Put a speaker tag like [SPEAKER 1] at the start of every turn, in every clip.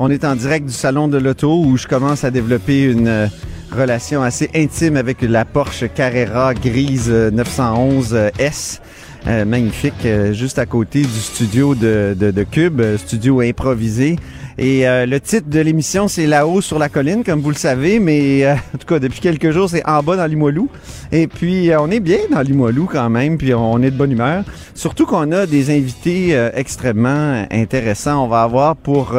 [SPEAKER 1] On est en direct du salon de l'auto où je commence à développer une euh, relation assez intime avec la Porsche Carrera grise euh, 911 euh, S. Euh, magnifique, euh, juste à côté du studio de, de, Cube, studio improvisé. Et le titre de l'émission, c'est Là-haut sur la colline, comme vous le savez, mais en tout cas, depuis quelques jours, c'est en bas dans Limoilou. Et puis, on est bien dans Limoilou quand même, puis on est de bonne humeur. Surtout qu'on a des invités extrêmement intéressants. On va avoir pour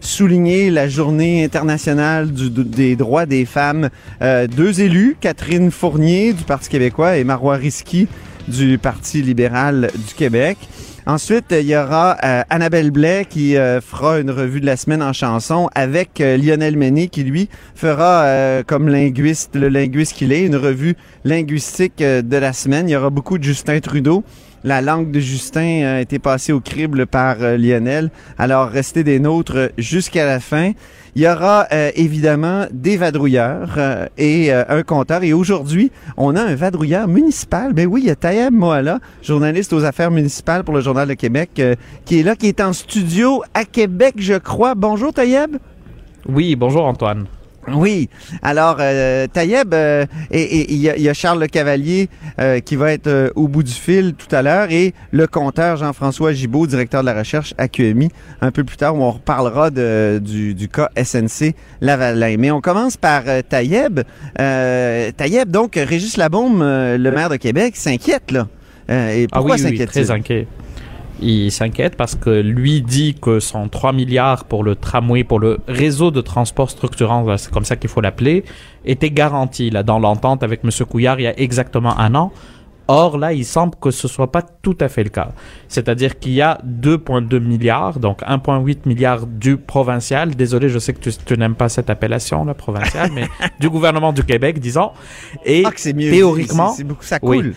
[SPEAKER 1] souligner la journée internationale du- des droits des femmes euh, deux élus, Catherine Fournier du Parti québécois et Marois Risky du Parti libéral du Québec. Ensuite, il y aura euh, Annabelle Blais qui euh, fera une revue de la semaine en chanson avec euh, Lionel Méné qui, lui, fera euh, comme linguiste, le linguiste qu'il est, une revue linguistique euh, de la semaine. Il y aura beaucoup de Justin Trudeau. La langue de Justin a été passée au crible par euh, Lionel. Alors, restez des nôtres jusqu'à la fin. Il y aura euh, évidemment des vadrouilleurs euh, et euh, un compteur. Et aujourd'hui, on a un vadrouilleur municipal. Ben oui, il y a Tayeb Moala, journaliste aux affaires municipales pour le Journal de Québec, euh, qui est là, qui est en studio à Québec, je crois. Bonjour Tayeb.
[SPEAKER 2] Oui, bonjour Antoine.
[SPEAKER 1] Oui. Alors, euh, Tayeb, euh, et il y, a- il y a Charles Le Cavalier euh, qui va être euh, au bout du fil tout à l'heure et le compteur Jean-François Gibault, directeur de la recherche à QMI, un peu plus tard où on reparlera de- du, du cas SNC Lavalin. Mais on commence par euh, Tayeb. Euh, Tayeb, donc, Régis Labaume, euh, le maire de Québec, s'inquiète, là. Euh, et
[SPEAKER 2] Ah
[SPEAKER 1] pourquoi
[SPEAKER 2] oui, oui,
[SPEAKER 1] s'inquiète-t-il?
[SPEAKER 2] très inquiet. Il s'inquiète parce que lui dit que son 3 milliards pour le tramway, pour le réseau de transport structurant, c'est comme ça qu'il faut l'appeler, était garanti là, dans l'entente avec M. Couillard il y a exactement un an. Or, là, il semble que ce soit pas tout à fait le cas. C'est-à-dire qu'il y a 2,2 milliards, donc 1,8 milliard du provincial. Désolé, je sais que tu, tu n'aimes pas cette appellation, là, provincial, mais du gouvernement du Québec, disons. Et
[SPEAKER 1] Ah, que c'est mieux.
[SPEAKER 2] théoriquement,
[SPEAKER 1] beaucoup, ça coule.
[SPEAKER 2] oui,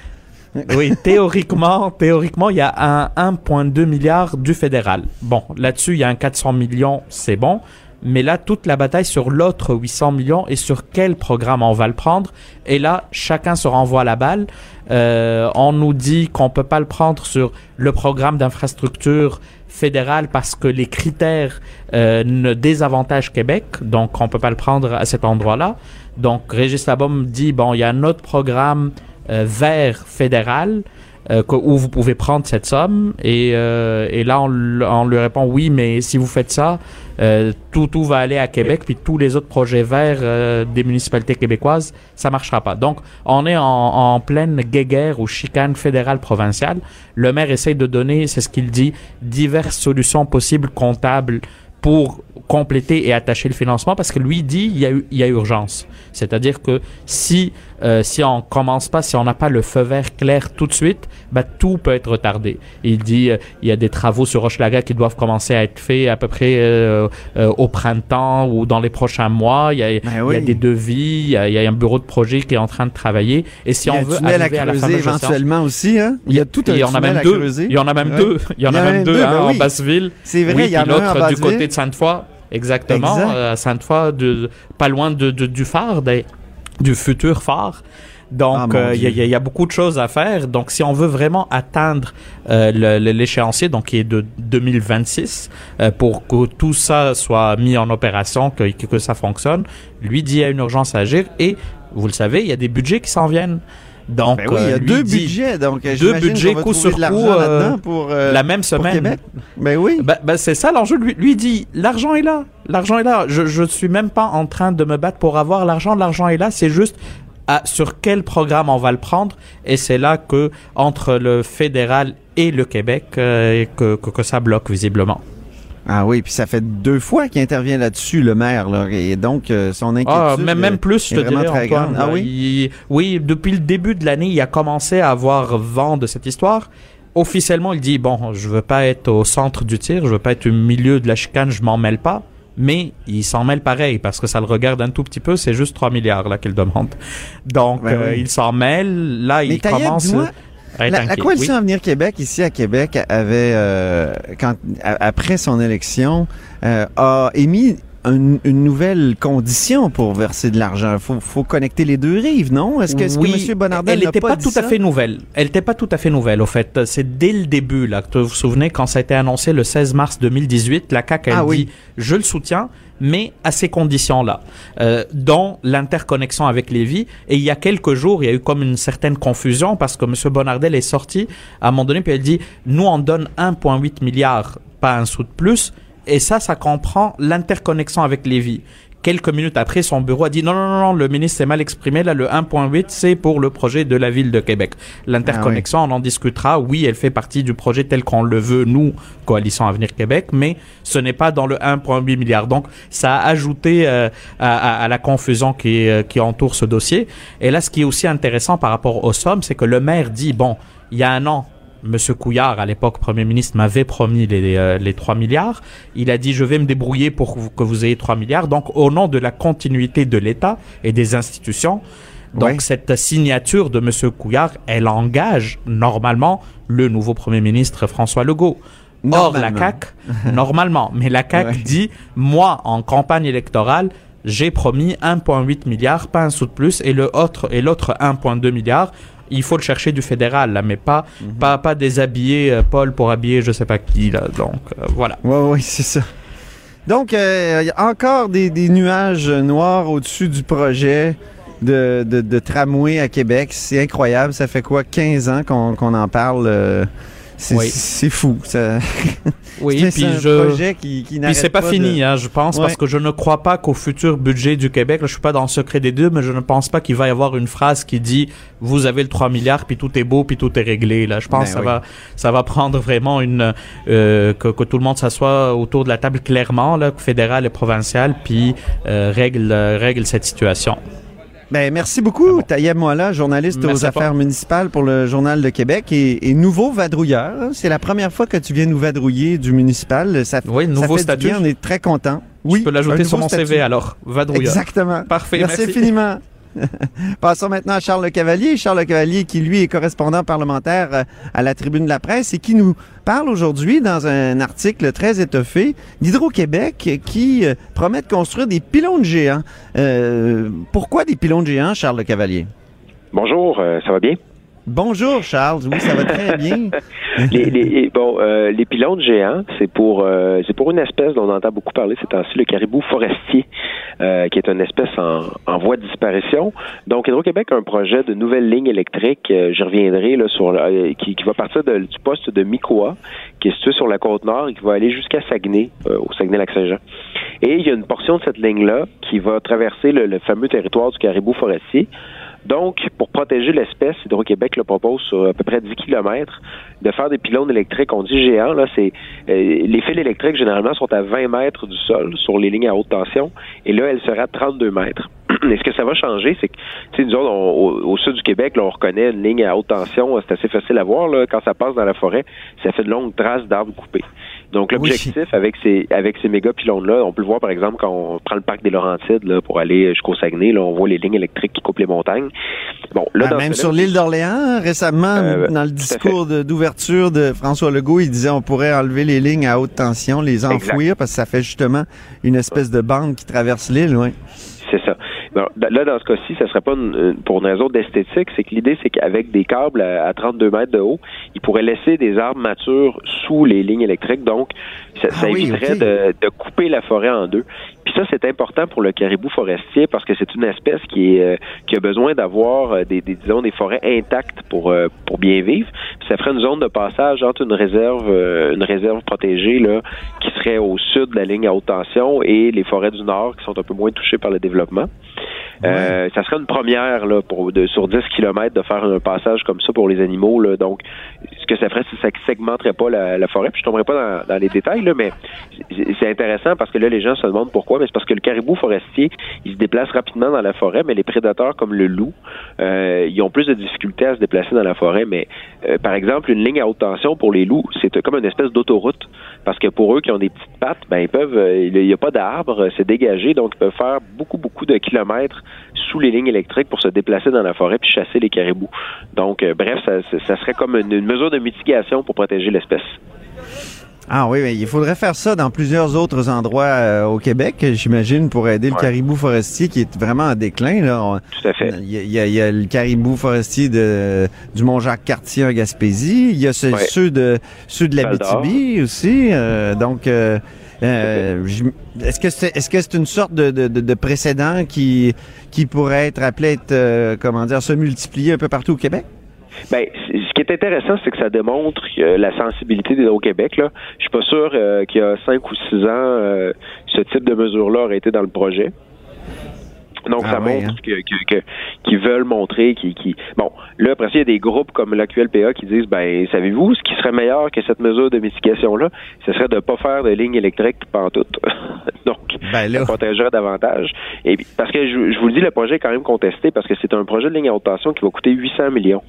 [SPEAKER 2] théoriquement, théoriquement, il y a un 1,2 milliard du fédéral. Bon, là-dessus, il y a un 400 millions, c'est bon. Mais là, toute la bataille sur l'autre 800 millions et sur quel programme on va le prendre. Et là, chacun se renvoie la balle. Euh, on nous dit qu'on peut pas le prendre sur le programme d'infrastructure fédéral parce que les critères euh, ne désavantagent Québec, donc on peut pas le prendre à cet endroit-là. Donc Régis Labaume dit bon, il y a un autre programme vert fédéral euh, où vous pouvez prendre cette somme. Et, euh, là on, lui répond oui mais si vous faites ça euh, tout, tout va aller à Québec puis tous les autres projets verts euh, des municipalités québécoises ça marchera pas. Donc on est en, pleine guéguerre ou chicane fédérale provinciale. Le maire essaye de donner c'est ce qu'il dit diverses solutions possibles comptables pour compléter et attacher le financement parce que lui dit il y a, il y a urgence. C'est-à-dire que si euh, si on commence pas, si on n'a pas le feu vert clair tout de suite, bah, tout peut être retardé. Il dit euh, il y a des travaux sur Hochelaga qui doivent commencer à être faits à peu près euh, au printemps ou dans les prochains mois. Il y a, il y a
[SPEAKER 1] oui.
[SPEAKER 2] des devis, il y, a, il y a un bureau de projet qui est en train de travailler. Et si on veut
[SPEAKER 1] tunnel à
[SPEAKER 2] arriver à la
[SPEAKER 1] creuser
[SPEAKER 2] fameuse échéance-
[SPEAKER 1] éventuellement aussi, hein? Il y a tout un
[SPEAKER 2] il y en a même deux.
[SPEAKER 1] creuser.
[SPEAKER 2] Il y en a même
[SPEAKER 1] Ouais.
[SPEAKER 2] deux. Il y en a même deux, un
[SPEAKER 1] ben
[SPEAKER 2] en
[SPEAKER 1] oui.
[SPEAKER 2] Basseville.
[SPEAKER 1] C'est vrai,
[SPEAKER 2] Oui,
[SPEAKER 1] il y en a un
[SPEAKER 2] l'autre
[SPEAKER 1] en
[SPEAKER 2] du côté de Sainte-Foy, exactement,
[SPEAKER 1] Exact.
[SPEAKER 2] à Sainte-Foy, de, pas loin de, de- du phare, des- du futur phare.
[SPEAKER 1] Ah,
[SPEAKER 2] Donc,
[SPEAKER 1] mon
[SPEAKER 2] euh, il y, a- y beaucoup de choses à faire. Donc, si on veut vraiment atteindre euh, l'échéancier, donc qui est de 2026, euh, pour que tout ça soit mis en opération, que, que, que ça fonctionne, lui dit il y a une urgence à agir. Et, vous le savez, il y a des budgets qui s'en viennent. Donc,
[SPEAKER 1] Ben oui, il y
[SPEAKER 2] euh,
[SPEAKER 1] a
[SPEAKER 2] lui
[SPEAKER 1] deux
[SPEAKER 2] dit-
[SPEAKER 1] budgets, donc
[SPEAKER 2] deux budgets coup sur coup, euh,
[SPEAKER 1] pour, euh,
[SPEAKER 2] la même
[SPEAKER 1] pour
[SPEAKER 2] semaine.
[SPEAKER 1] Québec. Ben oui.
[SPEAKER 2] Ben, ben, c'est ça l'enjeu. Lui, lui dit l'argent est là. L'argent est là. Je, je suis même pas en train de me battre pour avoir l'argent. L'argent est là. C'est juste à- sur quel programme on va le prendre. Et c'est là que entre le fédéral et le Québec euh, que, que, que ça bloque visiblement.
[SPEAKER 1] Ah oui, puis ça fait deux fois qu'il intervient là-dessus, le maire, là, et donc euh, son inquiétude.
[SPEAKER 2] Ah, même, même plus, je
[SPEAKER 1] est
[SPEAKER 2] te dirais,
[SPEAKER 1] très
[SPEAKER 2] Antoine.
[SPEAKER 1] Ah oui?
[SPEAKER 2] Il- oui, depuis le début de l'année, il a commencé à avoir vent de cette histoire. Officiellement, il dit, bon, je veux pas être au centre du tir, je veux pas être au milieu de la chicane, je m'en mêle pas. mais il s'en mêle pareil parce que ça le regarde un tout petit peu, c'est juste 3 milliards là qu'il demande. Donc
[SPEAKER 1] Ben
[SPEAKER 2] euh,
[SPEAKER 1] oui.
[SPEAKER 2] il s'en mêle, là
[SPEAKER 1] Mais
[SPEAKER 2] il commence
[SPEAKER 1] La, la coalition
[SPEAKER 2] Oui.
[SPEAKER 1] Avenir Québec, ici à Québec, avait, euh, quand, a- après son élection, euh, a émis un- une nouvelle condition pour verser de l'argent. Il faut, faut connecter les deux rives, non? Est-ce que, est-ce
[SPEAKER 2] Oui,
[SPEAKER 1] que M. Bonardel
[SPEAKER 2] elle n'était
[SPEAKER 1] pas,
[SPEAKER 2] pas,
[SPEAKER 1] dit
[SPEAKER 2] tout à fait nouvelle. Elle n'était pas tout à fait nouvelle, au fait. C'est dès le début, là, que vous vous souvenez, quand ça a été annoncé le 16 mars 2018, la CAQ, elle
[SPEAKER 1] Ah oui.
[SPEAKER 2] dit, je le soutiens, mais à ces conditions-là, euh, dont l'interconnexion avec Lévis. Et il y a quelques jours, il y a eu comme une certaine confusion parce que M. Bonardel est sorti à un moment donné, puis elle dit, nous, on donne 1,8 milliard, pas un sou de plus, et ça, ça comprend l'interconnexion avec Lévis. Quelques minutes après, son bureau a dit non, non, non, non, le ministre s'est mal exprimé. Là, le 1.8, c'est pour le projet de la ville de Québec. L'interconnexion, on en discutera. Oui, elle fait partie du projet tel qu'on le veut, nous, Coalition Avenir Québec, mais ce n'est pas dans le 1.8 milliard. Donc, ça a ajouté euh, à, à- à la confusion qui, euh, qui entoure ce dossier. Et là, ce qui est aussi intéressant par rapport aux sommes, c'est que le maire dit, bon, il y a un an, Monsieur Couillard, à l'époque Premier ministre, m'avait promis les, euh, les 3 milliards. Il a dit, je vais me débrouiller pour que vous, ayez 3 milliards. Donc, au nom de la continuité de l'État et des institutions, donc
[SPEAKER 1] Ouais.
[SPEAKER 2] cette signature de Monsieur Couillard, elle engage normalement le nouveau Premier ministre François Legault. Or, la. CAQ, normalement, mais la CAQ
[SPEAKER 1] Ouais.
[SPEAKER 2] dit, moi, en campagne électorale, j'ai promis 1,8 milliard, pas un sou de plus, et le autre et l'autre 1,2 milliard, il faut le chercher du fédéral, là, mais pas,
[SPEAKER 1] Mhm.
[SPEAKER 2] pas, pas déshabiller euh, Paul pour habiller je sais pas qui, là. Donc, euh, voilà.
[SPEAKER 1] Oui, oui, c'est ça. Donc, euh, il y a encore des, des nuages noirs au-dessus du projet de, de, de tramway à Québec. C'est incroyable. Ça fait quoi, 15 ans qu'on qu'on en parle? C'est
[SPEAKER 2] Oui.
[SPEAKER 1] fou. Ça-
[SPEAKER 2] Oui,
[SPEAKER 1] c'est
[SPEAKER 2] puis
[SPEAKER 1] un
[SPEAKER 2] je.
[SPEAKER 1] projet qui, qui
[SPEAKER 2] Puis c'est pas,
[SPEAKER 1] de-
[SPEAKER 2] fini, hein, je pense,
[SPEAKER 1] Ouais.
[SPEAKER 2] parce que je ne crois pas qu'au futur budget du Québec, là, je suis pas dans le secret des deux, mais je ne pense pas qu'il va y avoir une phrase qui dit vous avez le 3 milliards, puis tout est beau, puis tout est réglé. Là, je pense
[SPEAKER 1] Ben
[SPEAKER 2] que ça
[SPEAKER 1] oui.
[SPEAKER 2] va, ça va prendre vraiment une euh, que, que tout le monde s'assoit autour de la table clairement, là, fédéral et provincial, puis euh, règle euh, règle cette situation.
[SPEAKER 1] Ben, merci beaucoup, Taïeb Moala, journaliste
[SPEAKER 2] Merci
[SPEAKER 1] aux affaires municipales pour le Journal de Québec et, et nouveau vadrouilleur. C'est la première fois que tu viens nous vadrouiller du municipal. Ça,
[SPEAKER 2] Oui,
[SPEAKER 1] ça
[SPEAKER 2] nouveau
[SPEAKER 1] fait du
[SPEAKER 2] statut.
[SPEAKER 1] bien, on est très contents.
[SPEAKER 2] je peux l'ajouter sur mon
[SPEAKER 1] statut.
[SPEAKER 2] CV alors, vadrouilleur.
[SPEAKER 1] Exactement.
[SPEAKER 2] Parfait,
[SPEAKER 1] merci,
[SPEAKER 2] merci.
[SPEAKER 1] infiniment. Passons maintenant à Charles Le Cavalier. Charles Le Cavalier, qui lui est correspondant parlementaire euh, à la Tribune de la Presse et qui nous parle aujourd'hui dans un article très étoffé d'Hydro-Québec qui euh, promet de construire des pylônes géants. Euh, pourquoi des pylônes géants, Charles Le Cavalier?
[SPEAKER 3] Bonjour, ça va bien?
[SPEAKER 1] Bonjour, Charles. Oui, ça va très bien.
[SPEAKER 3] les, bon, euh, les pylônes géants, c'est pour euh, c'est pour une espèce dont on entend beaucoup parler ces temps-ci, le caribou forestier, euh, qui est une espèce en, voie de disparition. Donc, Hydro-Québec a un projet de nouvelle ligne électrique, euh, j'y reviendrai, qui, va partir du poste de Mikoa, qui est situé sur la côte nord et qui va aller jusqu'à Saguenay, au Saguenay-Lac-Saint-Jean. Et il y a une portion de cette ligne-là qui va traverser le fameux territoire du caribou forestier. Donc, pour protéger l'espèce, Hydro-Québec le propose sur à peu près 10 km de faire des pylônes électriques. On dit géants, là, c'est euh, les fils électriques généralement sont à 20 mètres du sol sur les lignes à haute tension, et là, elle sera à 32 mètres. Et ce que ça va changer, c'est que, tu sais, nous autres, au sud du Québec, là, on reconnaît une ligne à haute tension, c'est assez facile à voir, là, quand ça passe dans la forêt, ça fait de longues traces d'arbres coupés. Donc, l'objectif avec ces, avec ces méga pylônes-là, on peut le voir, par exemple, quand on prend le parc des Laurentides, là, pour aller jusqu'au Saguenay, là, on voit les lignes électriques qui coupent les montagnes. Bon, là,
[SPEAKER 1] Ah, même sur l'île d'Orléans, récemment,
[SPEAKER 3] Euh,
[SPEAKER 1] dans le discours d'ouverture de, François Legault, il disait on pourrait enlever les lignes à haute tension, les enfouir, parce que ça fait justement une espèce de bande qui traverse l'île. Ouais.
[SPEAKER 3] C'est ça. Là, dans ce cas-ci, ça serait pas une- une- pour une raison d'esthétique, c'est que l'idée, c'est qu'avec des câbles à, à 32 mètres de haut, ils pourraient laisser des arbres matures sous les lignes électriques, donc ça, ça
[SPEAKER 1] Ah oui,
[SPEAKER 3] éviterait de couper la forêt en deux. Puis ça, c'est important pour le caribou forestier parce que c'est une espèce qui euh, qui a besoin d'avoir euh, des, des disons des forêts intactes pour euh, pour bien vivre. Puis ça ferait une zone de passage entre une réserve une réserve protégée là qui serait au sud de la ligne à haute tension et les forêts du nord qui sont un peu moins touchées par le développement. Euh, ça serait une première là, pour de, sur 10 km de faire un passage comme ça pour les animaux. Là. Donc, ce que ça ferait, c'est que ça segmenterait pas la, forêt. Puis je tomberai pas dans, les détails, là, mais c'est intéressant parce que là, les gens se demandent pourquoi. Mais c'est parce que le caribou forestier, il se déplace rapidement dans la forêt, mais les prédateurs comme le loup, euh, ils ont plus de difficultés à se déplacer dans la forêt. Mais euh, par exemple, une ligne à haute tension pour les loups, c'est comme une espèce d'autoroute parce que pour eux qui ont des petites pattes, ben ils peuvent, euh, il n'y a pas d'arbres, c'est dégagé, donc ils peuvent faire beaucoup beaucoup de kilomètres sous les lignes électriques pour se déplacer dans la forêt puis chasser les caribous. Donc bref, ça, serait comme une mesure de mitigation pour protéger l'espèce.
[SPEAKER 1] Ah oui, mais il faudrait faire ça dans plusieurs autres endroits euh, au Québec, j'imagine, pour aider le caribou forestier qui est vraiment en déclin. Là.
[SPEAKER 3] Tout à fait.
[SPEAKER 1] Il y, a, le caribou forestier de, du Mont-Jacques-Cartier en Gaspésie. Il y a ceux, de, ceux de l'Abitibi aussi. Euh, donc, euh, est-ce que c'est est-ce que c'est une sorte de, de, de, précédent qui pourrait être appelé être comment dire se multiplier un peu partout au Québec?
[SPEAKER 3] Ben, ce qui est intéressant, c'est que ça démontre la sensibilité des au Québec. Là. Je suis pas sûr euh, qu'il y a cinq ou six ans, euh, ce type de mesure-là aurait été dans le projet. Donc, ah ça montre hein? que, qu'ils veulent montrer, qui, qui, bon, là après ça, il y a des groupes comme l'AQLPA qui disent, ben, savez-vous, ce qui serait meilleur que cette mesure de mitigation-là, ce serait de ne pas faire de lignes électriques tout. Donc, ben ça protégerait davantage. Et parce que je, vous le dis, le projet est quand même contesté parce que c'est un projet de ligne à haute tension qui va coûter 800 millions.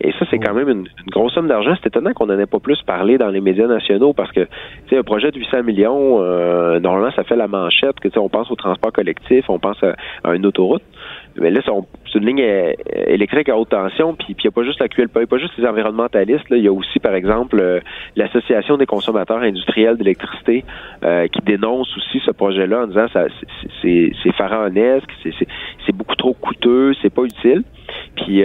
[SPEAKER 3] Et ça, c'est quand même une, grosse somme d'argent. C'est étonnant qu'on n'en ait pas plus parlé dans les médias nationaux parce que, tu sais, un projet de 800 millions, euh, normalement, ça fait la manchette que, tu sais, on pense au transport collectif, on pense à, à une autoroute. Mais là, c'est une ligne euh, électrique à haute tension, puis il n'y a pas juste la QLPA, pas juste les environnementalistes, il y a aussi, par exemple, euh, l'Association des consommateurs industriels d'électricité euh, qui dénonce aussi ce projet-là en disant ça c'est pharaonesque, c'est beaucoup trop coûteux, c'est pas utile. Puis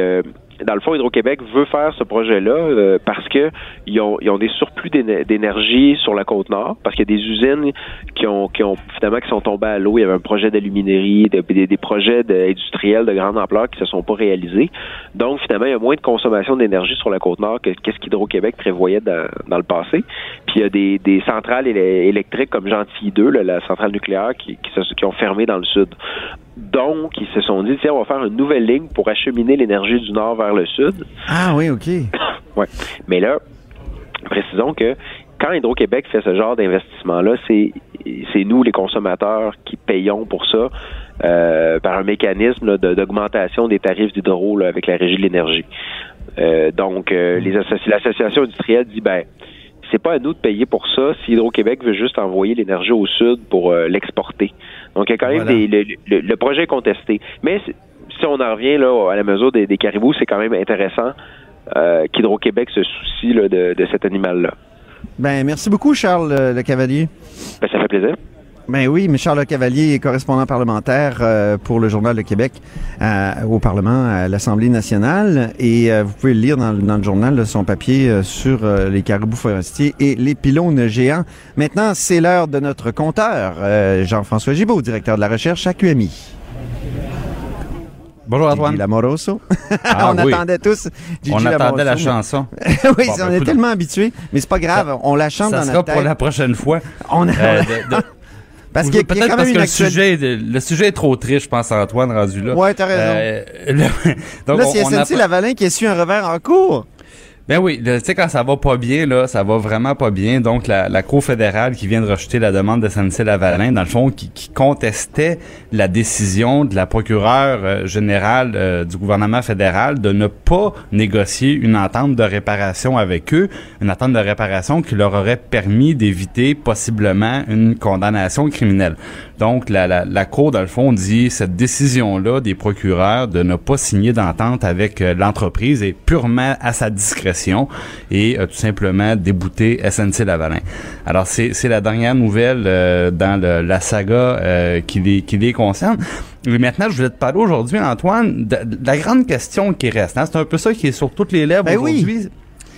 [SPEAKER 3] dans le fond, Hydro-Québec veut faire ce projet-là euh, parce que ils ont, ils ont des surplus d'énergie sur la côte nord, parce qu'il y a des usines qui ont, qui ont finalement qui sont tombées à l'eau. Il y avait un projet d'aluminerie, des, projets industriels de grande ampleur qui se sont pas réalisés. Donc finalement, il y a moins de consommation d'énergie sur la côte nord que qu'est-ce qu'Hydro-Québec prévoyait dans, le passé. Puis il y a des, centrales électriques comme Gentilly 2, la centrale nucléaire, qui, qui, qui ont fermé dans le sud. Donc, ils se sont dit, tiens, on va faire une nouvelle ligne pour acheminer l'énergie du nord vers le sud.
[SPEAKER 1] Ah oui, OK.
[SPEAKER 3] ouais. Mais là, précisons que quand Hydro-Québec fait ce genre d'investissement-là, c'est c'est nous, les consommateurs, qui payons pour ça euh, par un mécanisme d'augmentation des tarifs d'hydro avec la régie de l'énergie. Euh, donc, euh, les l'association industrielle dit, ben, c'est pas à nous de payer pour ça si Hydro-Québec veut juste envoyer l'énergie au sud pour l'exporter. Donc, il y a quand même des, le, projet est contesté. Mais si on en revient là, à la mesure des, caribous, c'est quand même intéressant euh, qu'Hydro-Québec se soucie de, de, cet animal-là.
[SPEAKER 1] Ben, merci beaucoup, Charles Le Cavalier.
[SPEAKER 3] Ben, ça fait plaisir.
[SPEAKER 1] Ben oui, mais Charles Cavalier est correspondant parlementaire euh, pour le Journal de Québec euh, au Parlement, à l'Assemblée nationale. Et euh, vous pouvez lire dans, le journal son papier sur les caribous forestiers et les pylônes géants. Maintenant, c'est l'heure de notre compteur, Jean-François Gibault, directeur de la recherche à QMI.
[SPEAKER 4] Bonjour Antoine.
[SPEAKER 1] Lamoroso. Ah, on attendait tous
[SPEAKER 4] On attendait la chanson.
[SPEAKER 1] oui, on ben, est tellement habitués, mais c'est pas grave, on la chante dans notre
[SPEAKER 4] tête. Ça sera pour la prochaine fois.
[SPEAKER 1] On a...
[SPEAKER 4] Parce qu'il peut-être parce que le sujet, le sujet est trop triste, je pense, Antoine, rendu là.
[SPEAKER 1] Ouais, t'as raison. Euh, donc là, c'est SNC Lavalin qui a su un revers en cours.
[SPEAKER 4] Ben oui, tu sais, quand ça va pas bien, là, ça va vraiment pas bien. Donc, la, la Cour fédérale qui vient de rejeter la demande de SNC-Lavalin, dans le fond, qui, contestait la décision de la procureure euh, générale euh, du gouvernement fédéral de ne pas négocier une entente de réparation avec eux, une entente de réparation qui leur aurait permis d'éviter possiblement une condamnation criminelle. Donc, la, la, la, Cour, dans le fond, dit cette décision-là des procureurs de ne pas signer d'entente avec euh, l'entreprise est purement à sa discrétion et euh, tout simplement débouter SNC Lavalin. Alors c'est la dernière nouvelle euh, dans la saga euh, qui, les, qui les concerne. Mais maintenant, je voulais te parler aujourd'hui, Antoine, de, la grande question qui reste. Hein. C'est un peu ça qui est sur toutes les lèvres ben aujourd'hui.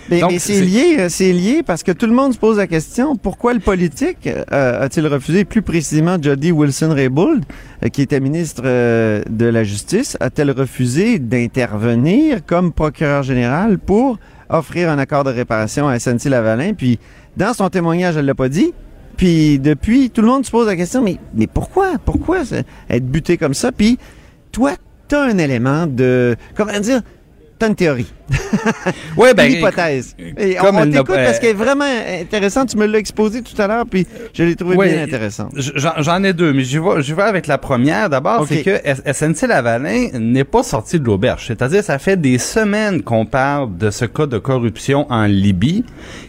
[SPEAKER 1] Mais, c'est lié, c'est lié parce que tout le monde se pose la question pourquoi le politique a-t-il refusé, plus précisément Jody Wilson-Raybould, qui était ministre de la Justice, a-t-elle refusé d'intervenir comme procureur général pour offrir un accord de réparation à SNC-Lavalin. Puis, dans son témoignage, elle l'a pas dit. Puis, depuis, tout le monde se pose la question, mais, mais pourquoi? Pourquoi être buté comme ça? Puis, toi, tu as un élément de, comment dire, tu as une théorie.
[SPEAKER 4] Ben,
[SPEAKER 1] une hypothèse. Et on t'écoute parce qu'elle est vraiment intéressante. Tu me l'as exposé tout à l'heure, puis je l'ai trouvé
[SPEAKER 4] Ouais,
[SPEAKER 1] bien intéressante.
[SPEAKER 4] J'en ai deux, mais j'y vais, avec la première. D'abord, c'est que S- SNC-Lavalin n'est pas sorti de l'auberge. C'est-à-dire, ça fait des semaines qu'on parle de ce cas de corruption en Libye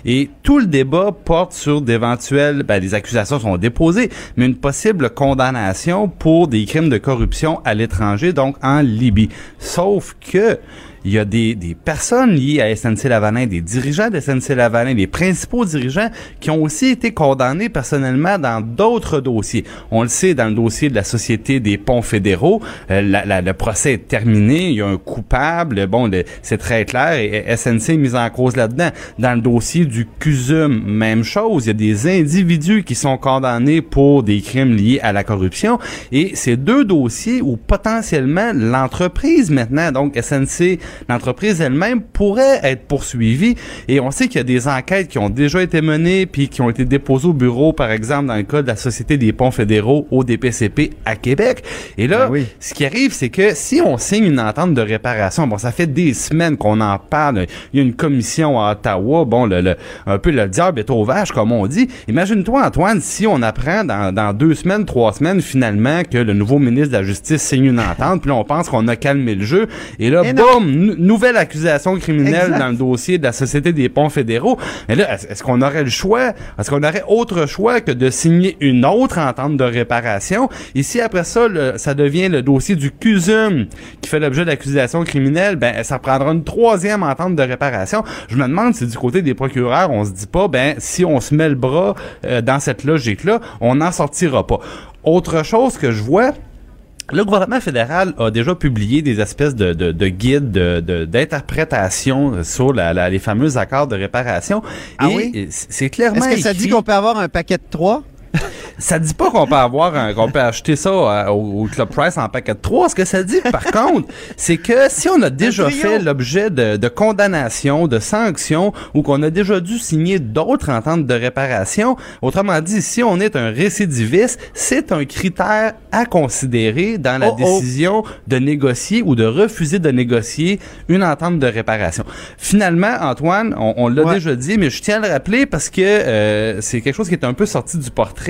[SPEAKER 4] et tout le débat porte sur d'éventuelles, ben, les accusations sont déposées, mais une possible condamnation pour des crimes de corruption à l'étranger, donc en Libye. Sauf que il y a des, des personnes liées à SNC-Lavalin, des dirigeants de SNC-Lavalin, des principaux dirigeants qui ont aussi été condamnés personnellement dans d'autres dossiers. On le sait dans le dossier de la Société des ponts fédéraux, euh, la- la- le procès est terminé, il y a un coupable, bon, c'est très clair, et, SNC est mis en cause là-dedans. Dans le dossier du CUSUM, même chose, il y a des individus qui sont condamnés pour des crimes liés à la corruption, et c'est deux dossiers où potentiellement l'entreprise maintenant, donc SNC, l'entreprise elle-même pourrait être poursuivie, et on sait qu'il y a des enquêtes qui ont déjà été menées puis qui ont été déposées au bureau, par exemple dans le cas de la Société des ponts fédéraux au DPCP à Québec. Et là,
[SPEAKER 1] Ben oui.
[SPEAKER 4] ce qui arrive, c'est que si on signe une entente de réparation, bon, ça fait des semaines qu'on en parle. Il y a une commission à Ottawa, bon, le, le- un peu le diable est au vache, comme on dit. Imagine-toi, Antoine, si on apprend dans, dans deux semaines, trois semaines, finalement, que le nouveau ministre de la Justice signe une entente, puis là, on pense qu'on a calmé le jeu. Et là,
[SPEAKER 1] non.
[SPEAKER 4] boum, nouvelle accusation criminelle
[SPEAKER 1] Exact.
[SPEAKER 4] dans le dossier de la Société des ponts fédéraux. Mais là, est-ce qu'on aurait le choix? Est-ce qu'on aurait autre choix que de signer une autre entente de réparation? Ici, après ça, le- ça devient le dossier du CUSUM qui fait l'objet d'accusations criminelles. Ben, ça prendra une troisième entente de réparation. Je me demande si du côté des procureurs, on se dit pas, ben, si on se met le bras euh, dans cette logique-là, on n'en sortira pas. Autre chose que je vois, le gouvernement fédéral a déjà publié des espèces de, de, de guides de- de- d'interprétation sur la, la- les fameux accords de réparation.
[SPEAKER 1] Ah
[SPEAKER 4] et
[SPEAKER 1] oui?
[SPEAKER 4] c'est clairement
[SPEAKER 1] Est-ce que ça dit qu'on peut avoir un paquet de trois?
[SPEAKER 4] ça dit pas qu'on peut avoir un, qu'on peut acheter ça euh, au, au Club Price en paquet de 3. Ce que ça dit, par contre, c'est que si on a déjà fait l'objet de, de condamnation, de sanctions, ou qu'on a déjà dû signer d'autres ententes de réparation, autrement dit, si on est un récidiviste, c'est un critère à considérer dans la
[SPEAKER 1] Oh, oh.
[SPEAKER 4] décision de négocier ou de refuser de négocier une entente de réparation. Finalement, Antoine, on, on l'a
[SPEAKER 1] Ouais.
[SPEAKER 4] déjà dit, mais je tiens à le rappeler parce que euh, c'est quelque chose qui est un peu sorti du portrait.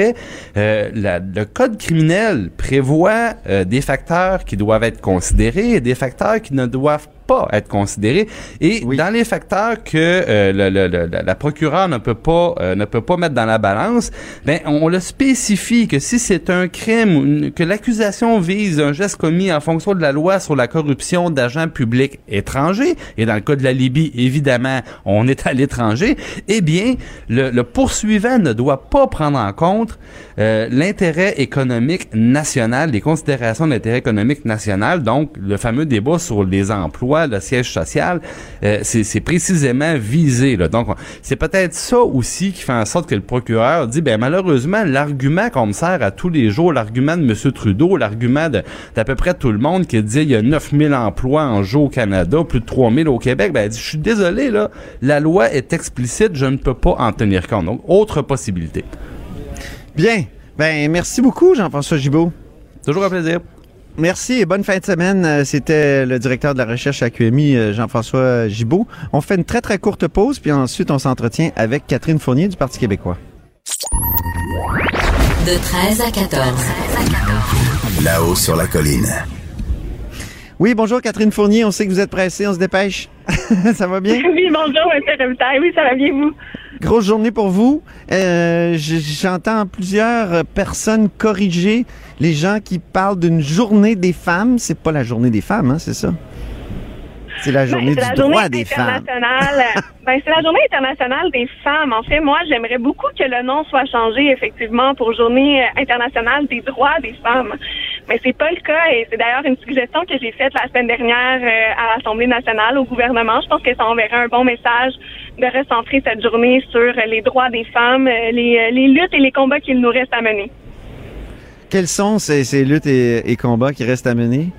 [SPEAKER 4] Euh, le code criminel prévoit euh, des facteurs qui doivent être considérés et des facteurs qui ne doivent pas être considérés. Et
[SPEAKER 1] Oui.
[SPEAKER 4] dans les facteurs que euh, le, le- le- la, procureure ne peut pas euh, ne peut pas mettre dans la balance, ben on, on le spécifie que si c'est un crime, une- que l'accusation vise un geste commis en fonction de la loi sur la corruption d'agents publics étrangers, et dans le cas de la Libye, évidemment, on est à l'étranger, eh bien, le, le poursuivant ne doit pas prendre en compte euh, l'intérêt économique national, les considérations d'intérêt économique national, donc le fameux débat sur les emplois, le siège social, euh, c'est précisément visé. Là. Donc, on- c'est peut-être ça aussi qui fait en sorte que le procureur dit, ben malheureusement, l'argument qu'on me sert à tous les jours, l'argument de M. Trudeau, l'argument d'à peu près tout le monde qui dit il y a 9000 emplois en jeu au Canada, plus de 3000 au Québec, ben elle dit, je suis désolé, là, la loi est explicite, je ne peux pas en tenir compte. Donc, autre possibilité.
[SPEAKER 1] Bien. Ben, merci beaucoup, Jean-François Gibault.
[SPEAKER 4] Toujours un plaisir.
[SPEAKER 1] Merci et bonne fin de semaine. Euh, C'était le directeur de la recherche à QMI, euh, Jean-François Gibault. On fait une très, très courte pause, puis ensuite, on s'entretient avec Catherine Fournier du Parti québécois.
[SPEAKER 5] De 13 à 14.
[SPEAKER 6] Là-haut sur la colline.
[SPEAKER 1] Oui, bonjour Catherine Fournier. On sait que vous êtes pressée, on se dépêche. ça va bien?
[SPEAKER 7] Oui, bonjour, M. Oui, ça va bien, vous?
[SPEAKER 1] Grosse journée pour vous. Euh, J'entends plusieurs personnes corriger les gens qui parlent d'une journée des femmes. C'est pas la journée des femmes, hein, c'est ça? C'est la journée
[SPEAKER 7] Ben,
[SPEAKER 1] du
[SPEAKER 7] la journée
[SPEAKER 1] droit des femmes.
[SPEAKER 7] ben, c'est la journée internationale des femmes. En fait, moi, j'aimerais beaucoup que le nom soit changé, effectivement, pour journée euh, internationale des droits des femmes. Mais c'est pas le cas et c'est d'ailleurs une suggestion que j'ai faite la semaine dernière euh, à l'Assemblée nationale au gouvernement. Je pense que ça enverrait un bon message de recentrer cette journée sur euh, les droits des femmes, les, les luttes et les combats qu'il nous reste à mener.
[SPEAKER 1] Quelles sont ces, ces luttes et, et combats qui restent à mener?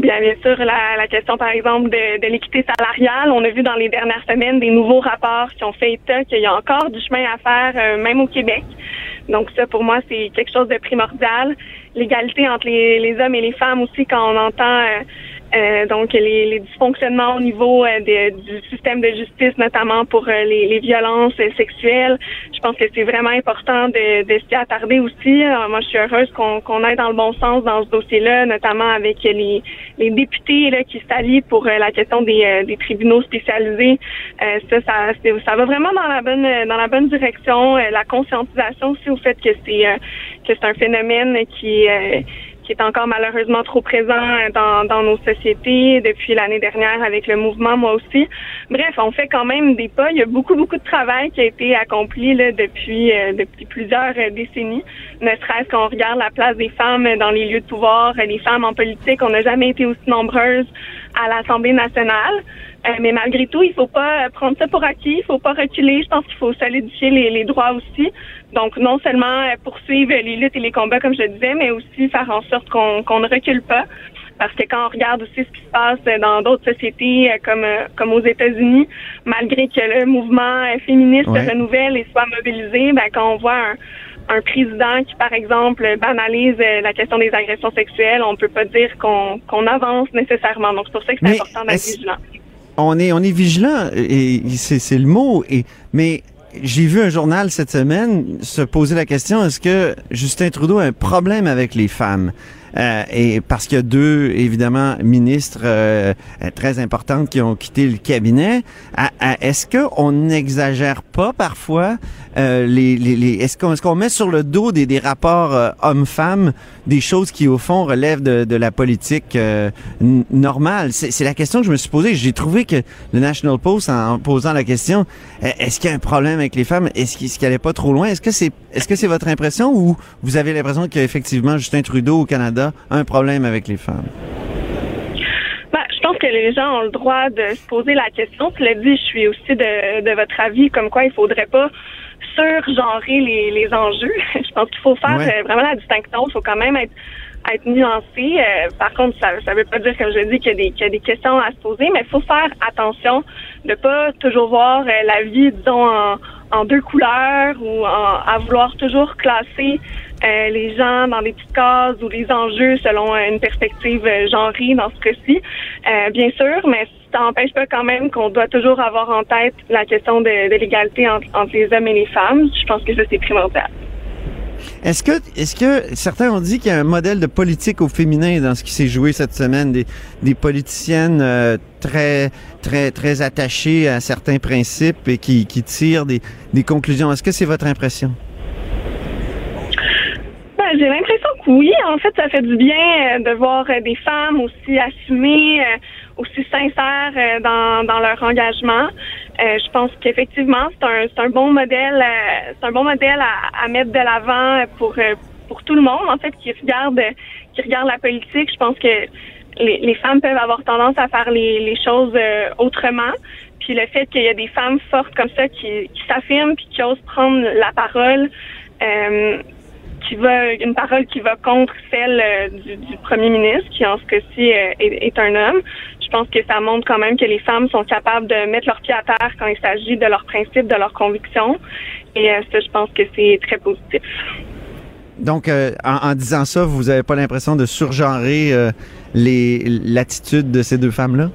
[SPEAKER 7] Bien, bien sûr, la, la question, par exemple, de, de l'équité salariale. On a vu dans les dernières semaines des nouveaux rapports qui ont fait état qu'il y a encore du chemin à faire, euh, même au Québec. Donc ça, pour moi, c'est quelque chose de primordial. L'égalité entre les, les hommes et les femmes aussi, quand on entend euh, euh, donc les, les, dysfonctionnements au niveau euh, du système de justice, notamment pour euh, les, les, violences sexuelles. Je pense que c'est vraiment important de, de s'y attarder aussi. moi, je suis heureuse qu'on qu'on aille dans le bon sens dans ce dossier-là, notamment avec les, les députés là, qui s'allient pour la question des, des tribunaux spécialisés. ça, ça, ça va vraiment dans la bonne dans la bonne direction. la conscientisation aussi au fait que c'est que c'est un phénomène qui qui est encore malheureusement trop présent dans, dans nos sociétés depuis l'année dernière avec le mouvement, moi aussi. Bref, on fait quand même des pas. Il y a beaucoup, beaucoup de travail qui a été accompli là, depuis, euh, depuis plusieurs euh, décennies. Ne serait-ce qu'on regarde la place des femmes dans les lieux de pouvoir, les femmes en politique, on n'a jamais été aussi nombreuses à l'Assemblée nationale. Euh, mais malgré tout, il faut pas prendre ça pour acquis, il faut pas reculer. Je pense qu'il faut solidifier les, les, droits aussi. Donc, non seulement euh, poursuivre les luttes et les combats, comme je le disais, mais aussi faire en sorte qu'on qu'on ne recule pas. Parce que quand on regarde aussi ce qui se passe dans d'autres sociétés euh, comme comme aux États-Unis, malgré que le mouvement féministe se renouvelle et soit mobilisé, ben, quand on voit un, un président qui, par exemple, banalise la question des agressions sexuelles, on peut pas dire qu'on qu'on avance nécessairement. Donc, c'est pour ça que c'est important d'être vigilant
[SPEAKER 1] on est, on est vigilant, et c'est le mot, et, mais j'ai vu un journal cette semaine se poser la question, est-ce que Justin Trudeau a un problème avec les femmes? Euh, et parce qu'il y a deux, évidemment, ministres euh, très importantes qui ont quitté le cabinet. Est-ce qu'on n'exagère pas parfois euh, les, les, les est-ce qu'on est qu'on met sur le dos des, des rapports euh, hommes-femmes des choses qui au fond relèvent de, de la politique normale? C'est la question que je me suis posée. J'ai trouvé que le National Post, en posant la question, est-ce qu'il y a un problème avec les femmes? Est-ce qu'il qu pas trop loin? Est-ce que c'est est-ce que c'est votre impression ou vous avez l'impression qu'effectivement Justin Trudeau au Canada un problème avec les femmes?
[SPEAKER 7] Ben, je pense que les gens ont le droit de se poser la question. Tu l'as dit, je suis aussi de, votre avis, comme quoi il faudrait pas surgenrer les, les enjeux. je pense qu'il faut faire euh, vraiment la distinction. Il faut quand même être être nuancé. Euh, par contre, ça ne veut pas dire, comme je dis, qu'il y, y, a des questions à se poser, mais il faut faire attention de pas toujours voir euh, la vie, disons, en, en deux couleurs ou à vouloir toujours classer euh, les gens dans des petites cases ou les enjeux selon une perspective euh, genrée dans ce cas-ci, euh, bien sûr, mais ça n'empêche pas quand même qu'on doit toujours avoir en tête la question de, l'égalité entre, les hommes et les femmes. Je pense que ça, c'est primordial.
[SPEAKER 1] Est-ce que, est-ce que certains ont dit qu'il y a un modèle de politique au féminin dans ce qui s'est joué cette semaine, des, politiciennes très, très, très attachées à certains principes et qui, tirent des conclusions. Est-ce que c'est votre impression?
[SPEAKER 7] J'ai l'impression que oui. En fait, ça fait du bien euh, de voir euh, des femmes aussi assumées, euh, aussi sincères dans, dans leur engagement. je pense qu'effectivement, c'est un, c'est un bon modèle, c'est un bon modèle à, mettre de l'avant pour pour tout le monde. En fait, qui regarde qui regarde la politique. Je pense que les, femmes peuvent avoir tendance à faire les, choses autrement. Puis le fait qu'il y a des femmes fortes comme ça qui, s'affirment puis qui osent prendre la parole. Qui va une parole qui va contre celle euh, du, premier ministre, qui en ce cas-ci euh, est, un homme. Je pense que ça montre quand même que les femmes sont capables de mettre leurs pieds à terre quand il s'agit de leurs principes, de leurs convictions. Et euh, ça, je pense que c'est très positif.
[SPEAKER 1] Donc, en, disant ça, vous n'avez pas l'impression de surgenrer l'attitude de ces deux femmes-là?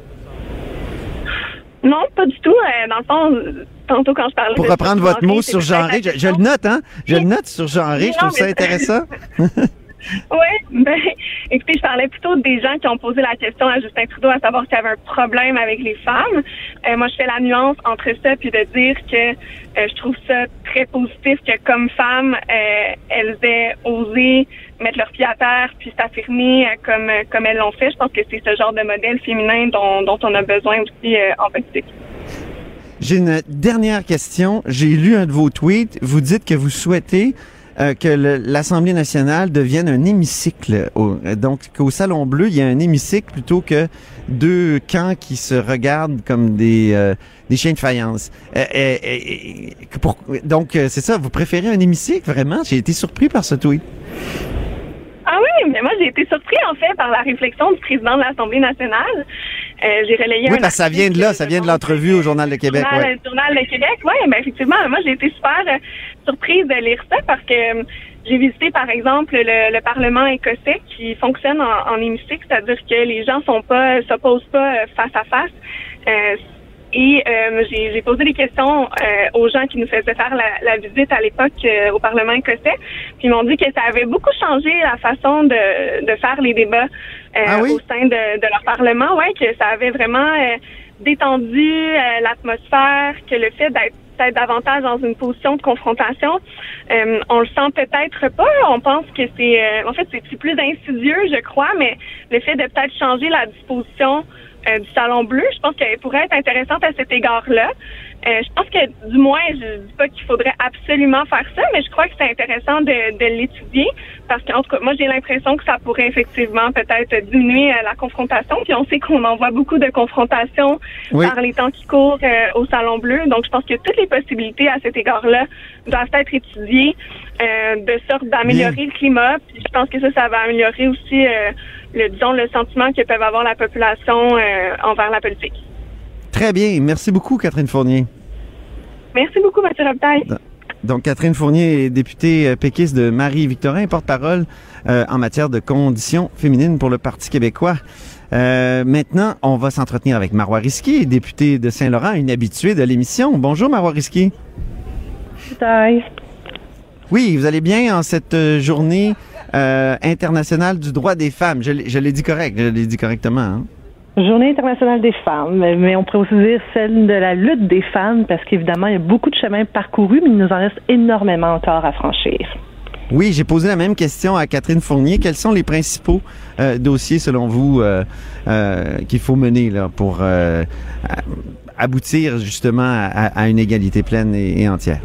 [SPEAKER 7] Non, pas du tout. dans le fond, tantôt quand je parlais
[SPEAKER 1] Pour reprendre votre mot sur genré, je, le note, hein? Je le note sur genré, je trouve ça intéressant.
[SPEAKER 7] oui, ben, écoutez, je parlais plutôt des gens qui ont posé la question à Justin Trudeau à savoir s'il y avait un problème avec les femmes. Euh, moi, je fais la nuance entre ça puis de dire que euh, je trouve ça très positif que comme femmes, euh, elles aient osé mettre leurs pieds à terre puis s'affirmer comme comme elles l'ont fait. Je pense que c'est ce genre de modèle féminin dont, dont on a besoin aussi en politique.
[SPEAKER 1] J'ai une dernière question. J'ai lu un de vos tweets. Vous dites que vous souhaitez euh, que l'Assemblée nationale devienne un hémicycle. donc, qu'au Salon Bleu, il y a un hémicycle plutôt que deux camps qui se regardent comme des, euh, des chiens de faïence. Euh, donc, c'est ça, vous préférez un hémicycle, vraiment? J'ai été surpris par ce tweet.
[SPEAKER 7] Ah oui, mais moi j'ai été surpris en fait par la réflexion du président de l'Assemblée nationale. Euh, j'ai relayé
[SPEAKER 1] Oui,
[SPEAKER 7] un
[SPEAKER 1] parce que ça vient de là, ça vient de l'entrevue au Journal de Québec.
[SPEAKER 7] Journal,
[SPEAKER 1] ouais.
[SPEAKER 7] Journal de Québec, oui, ben effectivement, moi j'ai été super euh, surprise de lire ça parce que euh, j'ai visité par exemple le, le Parlement écossais qui fonctionne en, en hémicycle, c'est-à-dire que les gens sont pas s'opposent pas face à face. Et euh, j'ai j'ai posé des questions euh, aux gens qui nous faisaient faire la, la visite à l'époque euh, au Parlement écossais. Puis ils m'ont dit que ça avait beaucoup changé la façon de, de faire les débats euh,
[SPEAKER 1] Ah oui?
[SPEAKER 7] au sein de, de leur Parlement. Ouais, que ça avait vraiment euh, détendu euh, l'atmosphère, que le fait d'être peut-être davantage dans une position de confrontation, euh, on le sent peut-être pas. On pense que c'est, euh, en fait, c'est plus insidieux, je crois, mais le fait de peut-être changer la disposition euh, du salon bleu, je pense qu'elle pourrait être intéressante à cet égard-là. Euh, je pense que, du moins, je dis pas qu'il faudrait absolument faire ça, mais je crois que c'est intéressant de, de l'étudier parce qu'en tout cas, moi, j'ai l'impression que ça pourrait effectivement peut-être diminuer euh, la confrontation. Puis on sait qu'on en voit beaucoup de confrontations
[SPEAKER 1] Oui.
[SPEAKER 7] par les temps qui courent euh, au salon bleu. Donc, je pense que toutes les possibilités à cet égard-là doivent être étudiées euh, de sorte d'améliorer le climat. Puis je pense que ça, ça va améliorer aussi, euh, le, disons, le sentiment que peuvent avoir la population euh, envers la politique.
[SPEAKER 1] Très bien. Merci beaucoup, Catherine Fournier.
[SPEAKER 7] Merci beaucoup, Mathieu Robitaille.
[SPEAKER 1] Donc, Catherine Fournier est députée péquiste de Marie-Victorin, porte-parole euh, en matière de conditions féminines pour le Parti québécois. Euh, maintenant, on va s'entretenir avec Marois Risky, députée de Saint-Laurent, une habituée de l'émission. Bonjour, Marois Risky. Oui, vous allez bien en cette euh, journée euh, internationale du droit des femmes. Je, l'ai- je l'ai dit correct, je l'ai dit correctement. hein?
[SPEAKER 8] Journée internationale des femmes, mais on pourrait aussi dire celle de la lutte des femmes, parce qu'évidemment, il y a beaucoup de chemins parcourus, mais il nous en reste énormément encore à franchir.
[SPEAKER 1] Oui, j'ai posé la même question à Catherine Fournier. Quels sont les principaux euh, dossiers, selon vous, euh, euh, qu'il faut mener là, pour aboutir justement à, à une égalité pleine et, et entière?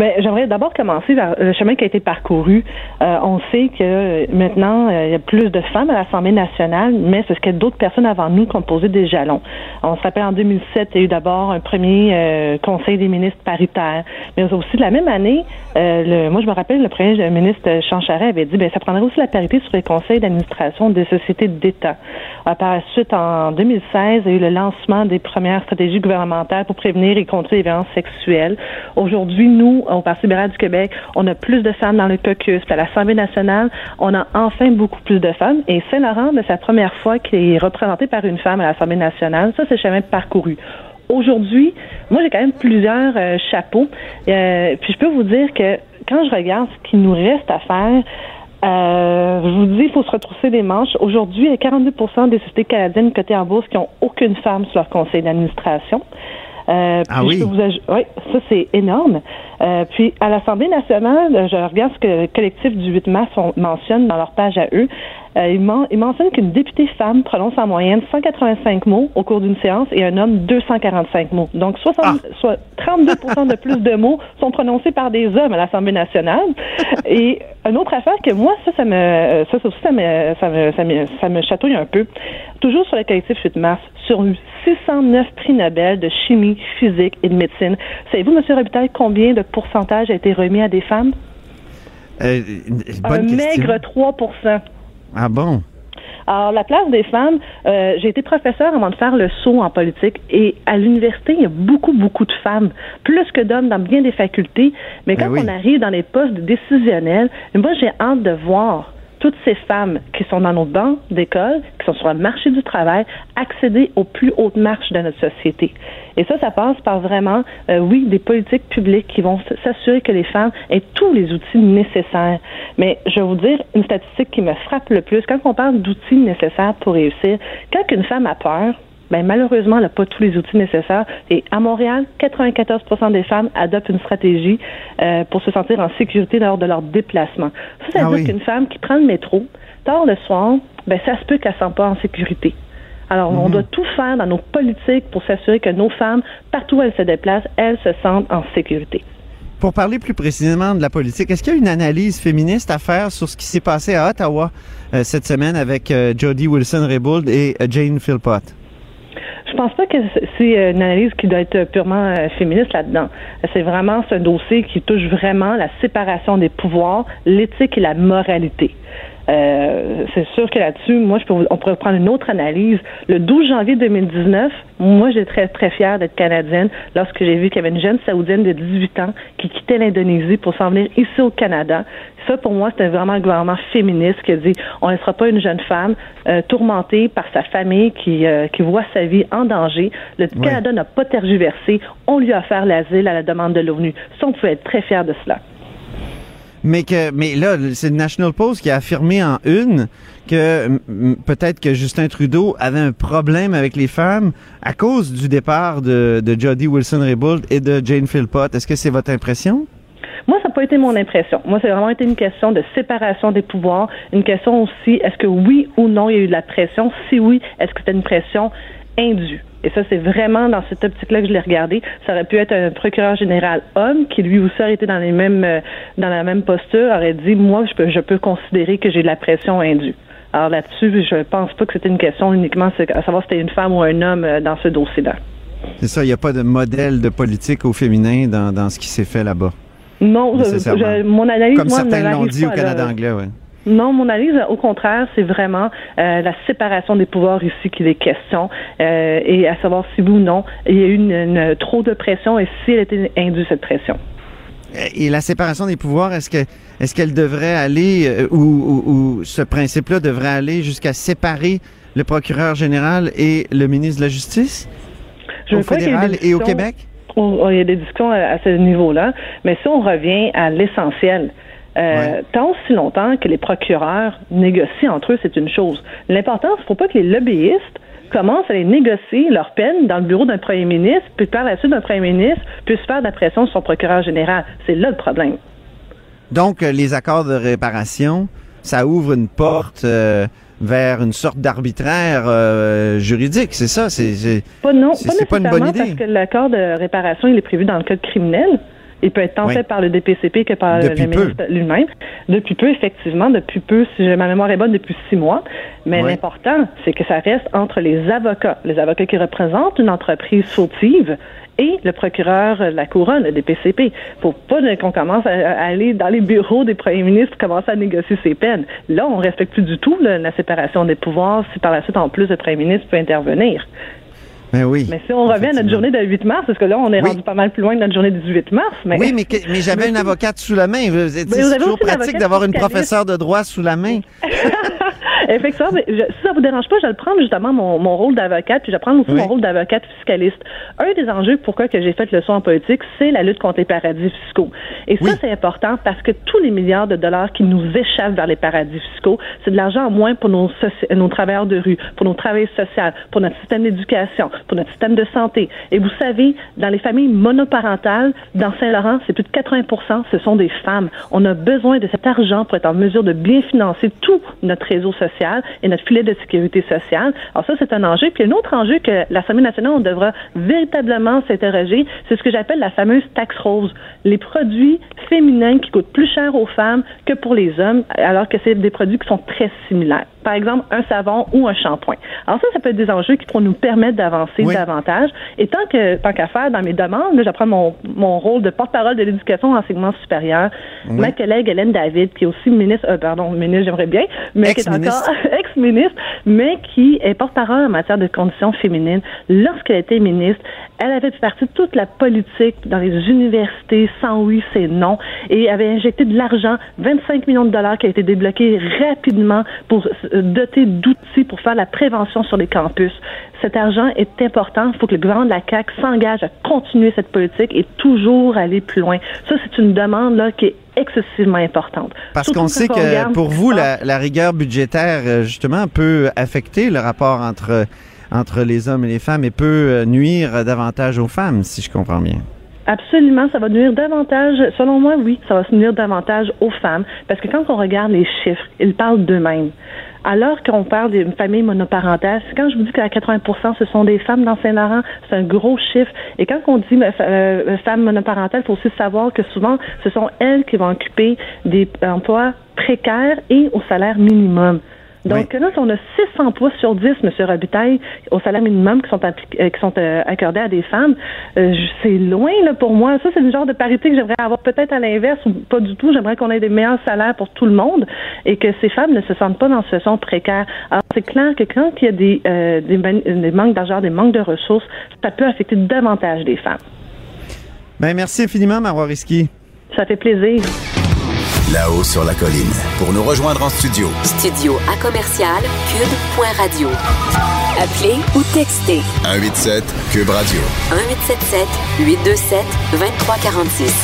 [SPEAKER 8] Ben, j'aimerais d'abord commencer par le chemin qui a été parcouru. Euh, on sait que euh, maintenant, euh, il y a plus de femmes à l'Assemblée nationale, mais c'est ce que d'autres personnes avant nous qui ont posé des jalons. On se rappelle en 2007, il y a eu d'abord un premier euh, Conseil des ministres paritaire, mais aussi de la même année, euh, le, moi je me rappelle, le premier ministre Jean avait dit, ben ça prendrait aussi la parité sur les conseils d'administration des sociétés d'État. Par la suite, en 2016, il y a eu le lancement des premières stratégies gouvernementales pour prévenir et contrer les violences sexuelles. Aujourd'hui, nous, au Parti libéral du Québec, on a plus de femmes dans le caucus. À l'Assemblée nationale, on a enfin beaucoup plus de femmes. Et Saint-Laurent, c'est la première fois qu'il est représenté par une femme à l'Assemblée nationale. Ça, c'est chemin parcouru. Aujourd'hui, moi, j'ai quand même plusieurs euh, chapeaux. Euh, puis je peux vous dire que quand je regarde ce qu'il nous reste à faire, euh, je vous dis, il faut se retrousser les manches. Aujourd'hui, il y a 42% des sociétés canadiennes cotées en bourse qui n'ont aucune femme sur leur conseil d'administration. Euh,
[SPEAKER 1] Ah oui?
[SPEAKER 8] je peux vous aj- oui, ça c'est énorme. Euh, puis à l'Assemblée nationale, je regarde ce que le collectif du 8 mars on- mentionne dans leur page à eux. Euh, ils, men- ils mentionnent qu'une députée femme prononce en moyenne 185 mots au cours d'une séance et un homme 245 mots. Donc 60, soit 32 de plus de mots sont prononcés par des hommes à l'Assemblée nationale. Et une autre affaire que moi, ça, ça me, ça, ça aussi, ça me, ça me, ça me, ça me chatouille un peu. Toujours sur le collectif 8 mars, sur 609 prix Nobel de chimie, physique et de médecine. Savez-vous, M. Robitaille, combien de pourcentage a été remis à des femmes?
[SPEAKER 1] Euh, bonne
[SPEAKER 8] un
[SPEAKER 1] question.
[SPEAKER 8] maigre 3
[SPEAKER 1] Ah bon?
[SPEAKER 8] Alors, la place des femmes, euh, j'ai été professeur avant de faire le saut en politique et à l'université, il y a beaucoup, beaucoup de femmes, plus que d'hommes dans bien des facultés. Mais
[SPEAKER 1] Ben
[SPEAKER 8] quand
[SPEAKER 1] oui.
[SPEAKER 8] on arrive dans les postes décisionnels, moi, j'ai hâte de voir toutes ces femmes qui sont dans nos bancs d'école, qui sont sur le marché du travail, accéder aux plus hautes marches de notre société. Et ça, ça passe par vraiment, euh, oui, des politiques publiques qui vont s'assurer que les femmes aient tous les outils nécessaires. Mais je vais vous dire une statistique qui me frappe le plus. Quand on parle d'outils nécessaires pour réussir, quand une femme a peur, ben malheureusement, elle n'a pas tous les outils nécessaires. Et à Montréal, 94% des femmes adoptent une stratégie euh, pour se sentir en sécurité lors de leur déplacement. Ça, ça veut
[SPEAKER 1] Ah
[SPEAKER 8] dire
[SPEAKER 1] oui.
[SPEAKER 8] qu'une femme qui prend le métro, tard le soir, ben ça se peut qu'elle ne se sente pas en sécurité. Alors, on doit tout faire dans nos politiques pour s'assurer que nos femmes, partout où elles se déplacent, elles se sentent en sécurité.
[SPEAKER 1] Pour parler plus précisément de la politique, est-ce qu'il y a une analyse féministe à faire sur ce qui s'est passé à Ottawa euh, cette semaine avec euh, Jody Wilson-Raybould et euh, Jane Philpott?
[SPEAKER 8] Je pense pas que c'est une analyse qui doit être purement euh, féministe là-dedans. C'est vraiment ce dossier qui touche vraiment la séparation des pouvoirs, l'éthique et la moralité. Euh, c'est sûr que là-dessus, moi, je peux vous- on pourrait prendre une autre analyse. Le 12 janvier 2019, moi, j'étais très, très fière d'être canadienne lorsque j'ai vu qu'il y avait une jeune Saoudienne de 18 ans qui quittait l'Indonésie pour s'en venir ici au Canada. Ça, pour moi, c'était vraiment le gouvernement féministe qui a dit on ne laissera pas une jeune femme euh, tourmentée par sa famille qui, euh, qui voit sa vie en danger. Le
[SPEAKER 1] Ouais.
[SPEAKER 8] Canada n'a pas tergiversé. On lui a offert l'asile à la demande de l'ONU. Ça, on pouvait être très fiers de cela.
[SPEAKER 1] Mais que, mais là, c'est le National Post qui a affirmé en une que peut-être que Justin Trudeau avait un problème avec les femmes à cause du départ de, de Jody Wilson-Raybould et de Jane Philpott. Est-ce que c'est votre impression?
[SPEAKER 8] Moi, ça n'a pas été mon impression. Moi, c'est vraiment été une question de séparation des pouvoirs, une question aussi, est-ce que oui ou non, il y a eu de la pression? Si oui, est-ce que c'était une pression indue? Et ça, c'est vraiment dans cette optique-là que je l'ai regardé. Ça aurait pu être un procureur général homme qui, lui aussi, aurait été dans les mêmes, euh, dans la même posture, aurait dit, moi, je peux, je peux considérer que j'ai de la pression indue. Alors là-dessus, je pense pas que c'était une question uniquement à savoir si c'était une femme ou un homme euh, dans ce dossier-là.
[SPEAKER 1] C'est ça, il n'y a pas de modèle de politique au féminin dans, dans ce qui s'est fait là-bas.
[SPEAKER 8] Non, je-
[SPEAKER 1] Nécessairement.
[SPEAKER 8] je- mon analyse,
[SPEAKER 1] Comme
[SPEAKER 8] moi,
[SPEAKER 1] certains l'ont dit au Canada
[SPEAKER 8] là.
[SPEAKER 1] anglais, ouais.
[SPEAKER 8] Non, mon analyse, au contraire, c'est vraiment euh, la séparation des pouvoirs ici qu'il est question euh, et à savoir si oui ou non il y a eu une, une- trop de pression et si elle était indue cette pression.
[SPEAKER 1] Et la séparation des pouvoirs, est-ce que est-ce qu'elle devrait aller euh, ou, ou- ou ce principe-là devrait aller jusqu'à séparer le procureur général et le ministre de la Justice?
[SPEAKER 8] Je
[SPEAKER 1] au fédéral et au Québec?
[SPEAKER 8] Oh, oh, il y a des discussions à, à ce niveau-là, mais si on revient à l'essentiel, euh, tant aussi longtemps que les procureurs négocient entre eux, c'est une chose. L'important, il ne faut pas que les lobbyistes commencent à aller négocier leur peine dans le bureau d'un premier ministre, puis par la suite d'un premier ministre puisse faire de la pression sur son procureur général. C'est là le problème.
[SPEAKER 1] Donc, euh, les accords de réparation, ça ouvre une porte euh, vers une sorte d'arbitraire euh, juridique, c'est ça? C'est,
[SPEAKER 8] Pas non, pas
[SPEAKER 1] pas une bonne idée.
[SPEAKER 8] parce que l'accord de réparation, il est prévu dans le code criminel. Il peut être tant
[SPEAKER 1] Oui.
[SPEAKER 8] fait par le DPCP que par
[SPEAKER 1] Depuis
[SPEAKER 8] le ministre lui-même. Depuis peu, effectivement, depuis peu, si ma mémoire est bonne, depuis six mois. Mais
[SPEAKER 1] Oui.
[SPEAKER 8] l'important, c'est que ça reste entre les avocats, les avocats qui représentent une entreprise fautive et le procureur de la couronne, le DPCP. Faut pas qu'on commence à, aller dans les bureaux des premiers ministres commencer à négocier ses peines. Là, on respecte plus du tout là, la séparation des pouvoirs si par la suite, en plus, le premier ministre peut intervenir.
[SPEAKER 1] Ben oui.
[SPEAKER 8] Mais si on revient à notre journée de 8 mars, parce que là, on est
[SPEAKER 1] Oui.
[SPEAKER 8] rendu pas mal plus loin de notre journée du 18 mars. Mais...
[SPEAKER 1] Oui, mais, mais j'avais
[SPEAKER 8] Mais
[SPEAKER 1] une avocate sous la main. Vous- C'est
[SPEAKER 8] Mais
[SPEAKER 1] toujours pratique d'avoir une professeure de droit sous la main.
[SPEAKER 8] Effectivement, mais je- si ça vous dérange pas, je vais prendre justement mon, mon rôle d'avocate, puis je vais prendre aussi
[SPEAKER 1] Oui.
[SPEAKER 8] mon rôle d'avocate fiscaliste. Un des enjeux pourquoi que j'ai fait le saut en politique, c'est la lutte contre les paradis fiscaux. Et ça, c'est important parce que tous les milliards de dollars qui nous échappent vers les paradis fiscaux, c'est de l'argent en moins pour nos, nos travailleurs de rue, pour nos travailleurs sociaux, pour notre système d'éducation, pour notre système de santé. Et vous savez, dans les familles monoparentales, dans Saint-Laurent, c'est plus de 80 ce sont des femmes. On a besoin de cet argent pour être en mesure de bien financer tout notre réseau social et notre filet de sécurité sociale. Alors ça, c'est un enjeu. Puis un autre enjeu que l'Assemblée nationale, on devra véritablement s'interroger, c'est ce que j'appelle la fameuse taxe rose. Les produits féminins qui coûtent plus cher aux femmes que pour les hommes, alors que c'est des produits qui sont très similaires. Par exemple, un savon ou un shampoing. Alors ça, ça peut être des enjeux qui pourront nous permettre d'avancer
[SPEAKER 1] Oui.
[SPEAKER 8] davantage. Et tant que tant qu'à faire dans mes demandes, là, j'apprends mon, mon rôle de porte-parole de l'éducation et enseignement supérieur.
[SPEAKER 1] Oui.
[SPEAKER 8] Ma collègue Hélène David, qui est aussi ministre, euh, pardon, ministre, j'aimerais bien, mais qui est encore ex-ministre, mais qui est porte-parole en matière de conditions féminines. Lorsqu'elle était ministre, elle avait fait partie de toute la politique dans les universités, sans oui, c'est non, et avait injecté de l'argent, 25 millions de dollars qui a été débloqué rapidement pour euh, doter d'outils pour faire la prévention sur les campus. Cet argent est important. Il faut que le gouvernement de la CAQ s'engage à continuer cette politique et toujours aller plus loin. Ça, c'est une demande là, qui est excessivement importante.
[SPEAKER 1] Parce qu'on sait que pour vous, la, la rigueur budgétaire, euh, justement, peut affecter le rapport entre, entre les hommes et les femmes et peut euh, nuire davantage aux femmes, si je comprends bien.
[SPEAKER 8] Absolument, ça va nuire davantage, selon moi, oui, ça va se nuire davantage aux femmes, parce que quand on regarde les chiffres, ils parlent d'eux-mêmes. Alors qu'on parle d'une famille monoparentale, quand je vous dis qu'à 80% ce sont des femmes dans Saint-Laurent, c'est un gros chiffre. Et quand on dit euh, euh, femmes monoparentales, il faut aussi savoir que souvent, ce sont elles qui vont occuper des emplois précaires et au salaire minimum. Donc là, si on a 6 emplois sur 10, M. Robitaille, au salaire minimum qui sont, euh, qui sont euh, accordés à des femmes, euh, c'est loin là, pour moi. Ça, c'est le genre de parité que j'aimerais avoir peut-être à l'inverse ou pas du tout. J'aimerais qu'on ait des meilleurs salaires pour tout le monde et que ces femmes ne se sentent pas dans une situation précaire. Alors, c'est clair que quand il y a des, euh, des, man- des manques d'argent, des manques de ressources, ça peut affecter davantage les femmes.
[SPEAKER 1] Ben, merci infiniment, Marois.
[SPEAKER 8] Ça fait plaisir.
[SPEAKER 6] Là-haut sur la colline. Pour nous rejoindre en studio,
[SPEAKER 5] Studio à commercial cube.radio. Appelez ou textez
[SPEAKER 6] 187 Cube Radio.
[SPEAKER 5] 1877 827 2346.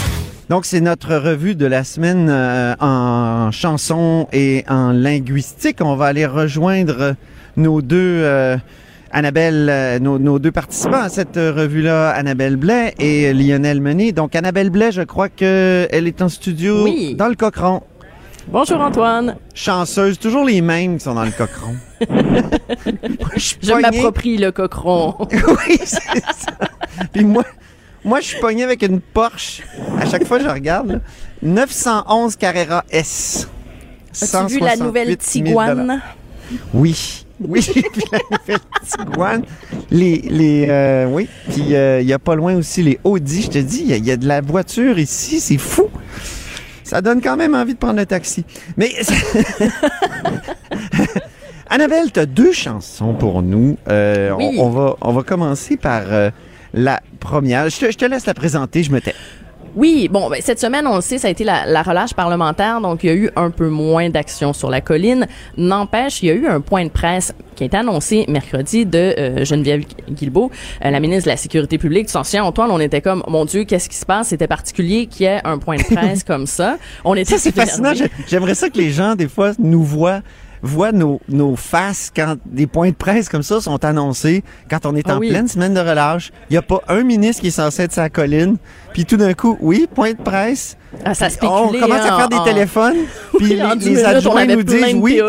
[SPEAKER 1] Donc, c'est notre revue de la semaine euh, en chanson et en linguistique. On va aller rejoindre nos deux, euh, Annabelle, euh, nos, nos deux participants à cette euh, revue-là, Annabelle Blais et Lionel Menet. Donc, Annabelle Blais, je crois qu'elle est en studio
[SPEAKER 9] Oui.
[SPEAKER 1] dans le Cochon.
[SPEAKER 9] Bonjour Antoine.
[SPEAKER 1] Chanceuse, toujours les mêmes qui sont dans le Cochon. Je
[SPEAKER 9] m'approprie le cochon.
[SPEAKER 1] oui, c'est ça. Puis moi, moi, je suis pogné avec une Porsche. À chaque fois je regarde, là, 911 Carrera S.
[SPEAKER 9] As-tu vu la
[SPEAKER 1] 168
[SPEAKER 9] nouvelle
[SPEAKER 1] 000
[SPEAKER 9] Tiguan?
[SPEAKER 1] Oui. Oui, vu la nouvelle Tiguan. Les, les, euh, oui. Puis il y a pas loin aussi les Audi. Je te dis, il y, a- y a de la voiture ici, c'est fou. Ça donne quand même envie de prendre le taxi. Mais Annabelle, tu as deux chansons pour nous. Euh, on-
[SPEAKER 9] Oui.
[SPEAKER 1] on, va, on va commencer par euh, la première. Je te, je te laisse la présenter, je me tais.
[SPEAKER 9] Oui, bon, ben, cette semaine, on le sait, ça a été la, la relâche parlementaire, donc il y a eu un peu moins d'action sur la colline. N'empêche, il y a eu un point de presse qui a été annoncé mercredi de euh, Geneviève Guilbeault, euh, la ministre de la Sécurité publique. Tu t'en souviens, Antoine, on était comme, mon Dieu, qu'est-ce qui se passe? C'était particulier qu'il y ait un point de presse comme ça. On était
[SPEAKER 1] Ça, c'est fascinant. J'aimerais ça que les gens, des fois, nous voient voient nos, nos faces quand des points de presse comme ça sont annoncés, quand on est
[SPEAKER 9] Ah
[SPEAKER 1] en
[SPEAKER 9] oui.
[SPEAKER 1] pleine semaine de relâche. Il n'y a pas un ministre qui est censé être sur la colline. Puis tout d'un coup, oui, point de presse.
[SPEAKER 9] Ah, ça
[SPEAKER 1] on commence à
[SPEAKER 9] hein,
[SPEAKER 1] faire des téléphones. Puis
[SPEAKER 9] Oui,
[SPEAKER 1] les, les adjoints nous disent oui.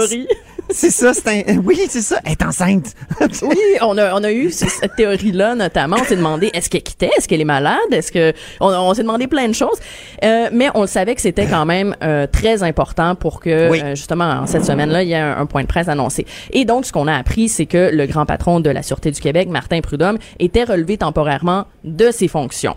[SPEAKER 1] C'est ça, c'est un. Oui, c'est ça. Elle est enceinte.
[SPEAKER 9] Oui, on a, on a eu ce- cette théorie-là, notamment. On s'est demandé, est-ce qu'elle quittait? Est-ce qu'elle est malade? Est-ce que, on, on s'est demandé plein de choses. Euh, mais on le savait que c'était quand même euh, très important pour que,
[SPEAKER 1] Oui.
[SPEAKER 9] euh, justement, en cette semaine-là, il y ait un, un point de presse annoncé. Et donc, ce qu'on a appris, c'est que le grand patron de la Sûreté du Québec, Martin Prudhomme, était relevé temporairement de ses fonctions.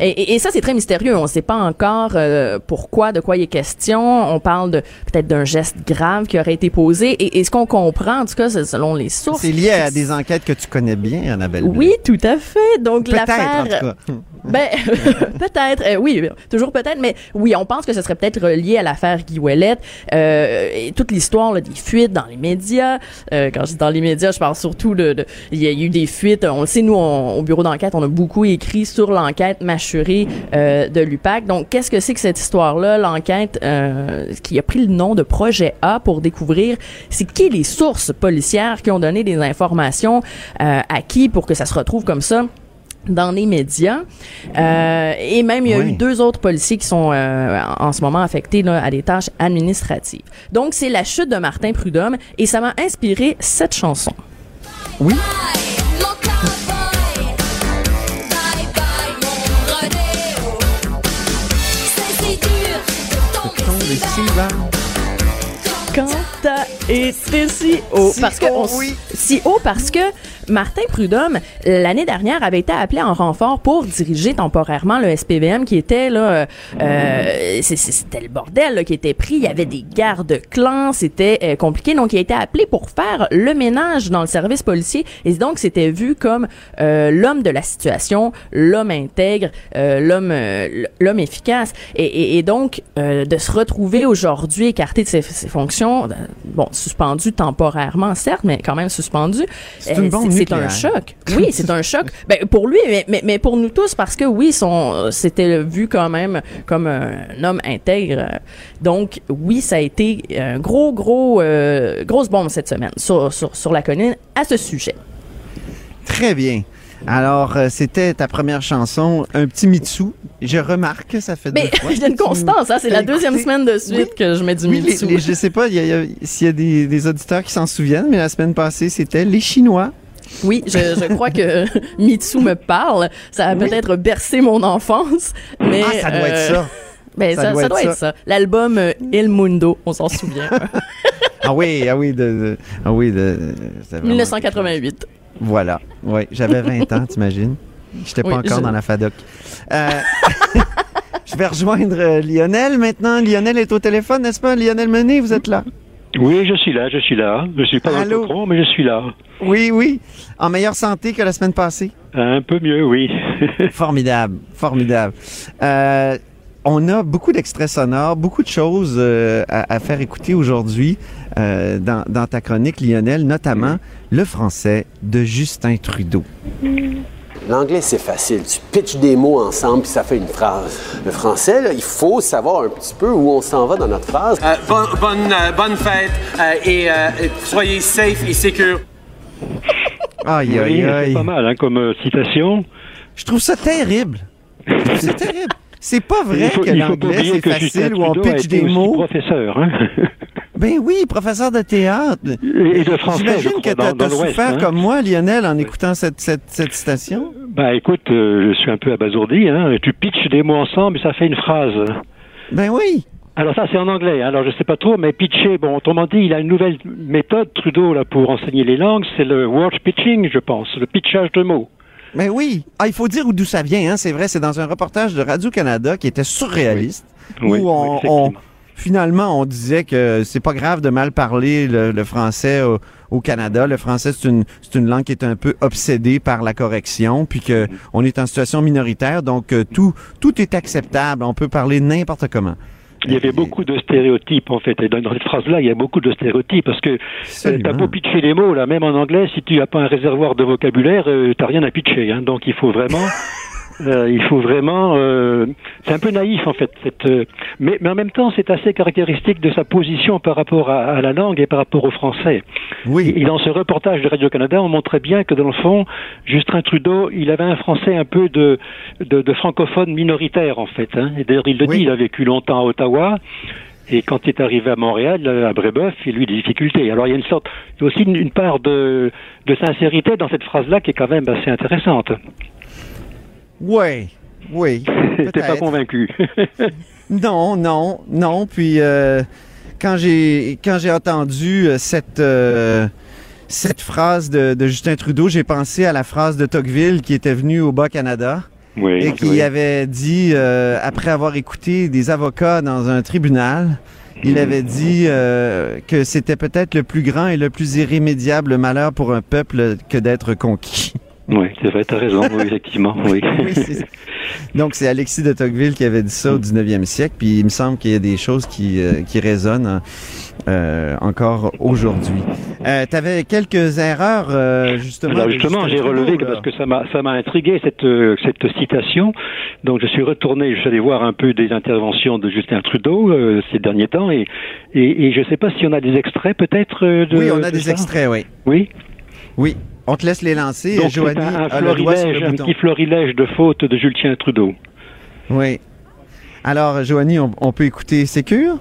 [SPEAKER 9] Et, et- et ça, c'est très mystérieux. On ne sait pas encore euh, pourquoi, de quoi il est question. On parle de peut-être d'un geste grave qui aurait été posé. Et, et ce qu'on comprend, en tout cas, c'est selon les sources,
[SPEAKER 1] C'est lié à des enquêtes que tu connais bien, Annabelle.
[SPEAKER 9] Oui, tout à fait. Donc l'affaire, ben peut-être, euh, oui, toujours peut-être, mais oui, on pense que ce serait peut-être relié à l'affaire Guy euh, et toute l'histoire là, des fuites dans les médias. Euh, quand je dis dans les médias, je parle surtout de, de- il y a eu des fuites. On le sait, nous, on- au bureau d'enquête, on a beaucoup écrit sur l'enquête mâchurée de l'UPAC. Donc, qu'est-ce que c'est que cette histoire-là, l'enquête qui a pris le nom de Projet A pour découvrir c'est qui les sources policières qui ont donné des informations euh, à qui pour que ça se retrouve comme ça dans les médias. Euh, et même, il y a
[SPEAKER 1] Oui.
[SPEAKER 9] eu deux autres policiers qui sont euh, en ce moment affectés là, à des tâches administratives. Donc, c'est la chute de Martin Prudhomme et ça m'a inspiré cette chanson.
[SPEAKER 1] Oui.
[SPEAKER 10] Si
[SPEAKER 9] haut.
[SPEAKER 1] Si
[SPEAKER 9] parce que on-
[SPEAKER 1] oui.
[SPEAKER 9] Si haut parce que Martin Prudhomme, l'année dernière, avait été appelé en renfort pour diriger temporairement le SPVM qui était là, euh, euh, c'était le bordel là, qui était pris. Il y avait des gardes clans, c'était euh, compliqué. Donc, il a été appelé pour faire le ménage dans le service policier. Et donc, c'était vu comme euh, l'homme de la situation, l'homme intègre, euh, l'homme l'homme efficace. Et, et- et donc, euh, de se retrouver aujourd'hui écarté de ses, ses fonctions, bon, suspendu temporairement, certes, mais quand même suspendu,
[SPEAKER 1] C'est une bombe
[SPEAKER 9] c'est un choc. Oui, c'est un choc. Ben, pour lui, mais, mais, mais pour nous tous, parce que oui, son, c'était vu quand même comme un homme intègre. Donc, oui, ça a été un gros, gros, euh, grosse bombe cette semaine sur, sur, sur la colline à ce sujet.
[SPEAKER 1] Très bien. Alors, euh, c'était ta première chanson, un petit Mitsu. Je remarque que ça fait
[SPEAKER 9] Mais
[SPEAKER 1] deux fois
[SPEAKER 9] a une constance, hein, c'est la
[SPEAKER 1] Écoutez,
[SPEAKER 9] deuxième semaine de suite
[SPEAKER 1] oui.
[SPEAKER 9] que je mets du
[SPEAKER 1] Oui, les-
[SPEAKER 9] Mitsu.
[SPEAKER 1] les- je sais pas il y a- il y a- s'il y a des, des auditeurs qui s'en souviennent, mais la semaine passée, c'était les Chinois.
[SPEAKER 9] Oui, je, je crois que Mitsu me parle. Ça a
[SPEAKER 1] Oui.
[SPEAKER 9] peut-être bercé mon enfance, mais
[SPEAKER 1] ah, ça doit
[SPEAKER 9] euh,
[SPEAKER 1] être ça.
[SPEAKER 9] Ben,
[SPEAKER 1] Ça
[SPEAKER 9] ça,
[SPEAKER 1] doit
[SPEAKER 9] ça
[SPEAKER 1] être
[SPEAKER 9] doit
[SPEAKER 1] ça.
[SPEAKER 9] être ça. L'album euh, Il Mundo, on s'en souvient.
[SPEAKER 1] Ah oui, ah oui, de, de- ah oui, de, c'était vraiment-
[SPEAKER 9] 1988.
[SPEAKER 1] Voilà, oui, j'avais 20 ans, t'imagines? J'étais pas
[SPEAKER 9] Oui,
[SPEAKER 1] encore
[SPEAKER 9] je-
[SPEAKER 1] dans la FADOC. Euh, je vais rejoindre euh, Lionel maintenant. Lionel est au téléphone, n'est-ce pas? Lionel Menet, vous êtes là?
[SPEAKER 11] Oui, je suis là, je suis là. Je suis pas dans
[SPEAKER 1] Allô?
[SPEAKER 11] le mais je suis là.
[SPEAKER 1] Oui, oui. En meilleure santé que la semaine passée?
[SPEAKER 11] Un peu mieux, oui.
[SPEAKER 1] Formidable, formidable. Euh, on a beaucoup d'extraits sonores, beaucoup de choses euh, à, à faire écouter aujourd'hui euh, dans, dans ta chronique, Lionel, notamment le français de Justin Trudeau.
[SPEAKER 12] L'anglais, c'est facile. Tu pitches des mots ensemble puis ça fait une phrase. Le français, là, il faut savoir un petit peu où on s'en va dans notre phrase.
[SPEAKER 13] Euh, bonne, bonne, euh, bonne fête euh, et, euh, soyez safe et secure.
[SPEAKER 1] Aïe, aïe,
[SPEAKER 11] c'est pas mal hein, comme euh, citation.
[SPEAKER 1] Je trouve ça terrible. C'est terrible. C'est pas vrai
[SPEAKER 11] faut,
[SPEAKER 1] que l'anglais, c'est facile où on pitch des mots.
[SPEAKER 11] professeur. Hein?
[SPEAKER 1] Ben oui, professeur de théâtre.
[SPEAKER 11] Et de français, je
[SPEAKER 1] J'imagine que t'as
[SPEAKER 11] dans- dans l'Ouest,
[SPEAKER 1] souffert
[SPEAKER 11] hein.
[SPEAKER 1] comme moi, Lionel, en écoutant cette, cette, cette citation.
[SPEAKER 11] Bah écoute, euh, je suis un peu abasourdi. Hein? Tu pitches des mots ensemble et ça fait une phrase.
[SPEAKER 1] Ben oui.
[SPEAKER 11] Alors ça c'est en anglais. hein. Alors je sais pas trop, mais pitcher. Bon, autrement dit, il a une nouvelle méthode Trudeau là pour enseigner les langues. C'est le word pitching, je pense, le pitchage de mots.
[SPEAKER 1] Ben oui. Ah, il faut dire d'où ça vient, hein. C'est vrai, c'est dans un reportage de Radio-Canada qui était surréaliste.
[SPEAKER 11] Oui,
[SPEAKER 1] où
[SPEAKER 11] oui,
[SPEAKER 1] on- finalement, on disait que c'est pas grave de mal parler le, le français au, au Canada. Le français, c'est une, c'est une langue qui est un peu obsédée par la correction, puis que on est en situation minoritaire, donc euh, tout, tout est acceptable. On peut parler n'importe comment.
[SPEAKER 11] Il y avait beaucoup de stéréotypes en fait. Et dans cette phrase-là, il y a beaucoup de stéréotypes parce que euh, t'as beau pitcher les mots là, même en anglais, si tu n'as pas un réservoir de vocabulaire, euh, t'as rien à pitcher. Hein. Donc il faut vraiment, euh, il faut vraiment. euh, c'est un peu naïf en fait. Cette, euh, mais, mais en même temps, c'est assez caractéristique de sa position par rapport à, à la langue et par rapport au français.
[SPEAKER 1] Oui.
[SPEAKER 11] Et dans ce reportage de Radio Canada, on montrait bien que dans le fond, Justin Trudeau, il avait un français un peu de de, de francophone minoritaire en fait. Hein. Et d'ailleurs, il le dit, il a vécu longtemps à Ottawa. Et quand il est arrivé à Montréal, à Brébeuf, il a eu des difficultés. Alors il y a une sorte, il y a aussi une, une part de, de sincérité dans cette phrase-là qui est quand même assez intéressante.
[SPEAKER 1] Oui, oui.
[SPEAKER 11] T'es pas convaincu.
[SPEAKER 1] Non, non, non. Puis euh, quand j'ai quand j'ai entendu euh, cette euh, cette phrase de, de Justin Trudeau, j'ai pensé à la phrase de Tocqueville qui était venu au Bas Canada
[SPEAKER 11] Oui,
[SPEAKER 1] et qui
[SPEAKER 11] oui.
[SPEAKER 1] avait dit euh, après avoir écouté des avocats dans un tribunal. Il avait dit euh, que c'était peut-être le plus grand et le plus irrémédiable malheur pour un peuple que d'être conquis.
[SPEAKER 11] Oui, c'est vrai, t'as raison, oui, effectivement, oui.
[SPEAKER 1] Donc, c'est Alexis de Tocqueville qui avait dit ça au 19e siècle, puis il me semble qu'il y a des choses qui, euh, qui résonnent euh, encore aujourd'hui. Euh, tu avais quelques erreurs, euh, justement.
[SPEAKER 11] Alors justement, j'ai relevé
[SPEAKER 1] là.
[SPEAKER 11] parce que ça m'a ça m'a intrigué cette euh, cette citation. Donc je suis retourné, je suis allé voir un peu des interventions de Justin Trudeau euh, ces derniers temps et et, et je sais pas si on a des extraits peut-être euh, de
[SPEAKER 1] Oui, on a
[SPEAKER 11] de
[SPEAKER 1] des
[SPEAKER 11] ça?
[SPEAKER 1] extraits, oui.
[SPEAKER 11] Oui?
[SPEAKER 1] Oui. On te laisse les lancer.
[SPEAKER 11] Donc
[SPEAKER 1] Joanie
[SPEAKER 11] un, un florilège,
[SPEAKER 1] le
[SPEAKER 11] petit florilège de fautes de Julien Trudeau.
[SPEAKER 1] Oui. Alors, Joanie, on, on peut écouter Sécure?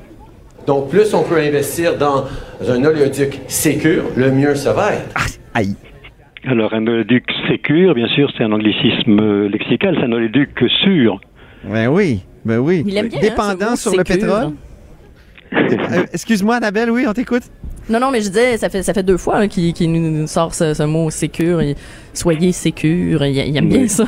[SPEAKER 12] Donc, plus on peut investir dans un oléoduc sécure, le mieux ça va être.
[SPEAKER 1] Aïe.
[SPEAKER 11] Alors un oléoduc sécure, bien sûr, c'est un anglicisme lexical, c'est un oléoduc sûr.
[SPEAKER 1] Ben oui, ben oui.
[SPEAKER 9] Il aime bien, hein,
[SPEAKER 1] Dépendant sur le pétrole. Euh, Excuse-moi, Annabelle, oui, on t'écoute.
[SPEAKER 9] Non, non, mais je disais, ça fait, ça fait deux fois hein, qu'il nous sort ce, ce mot sécure. et soyez sécure. Il, il aime bien ça.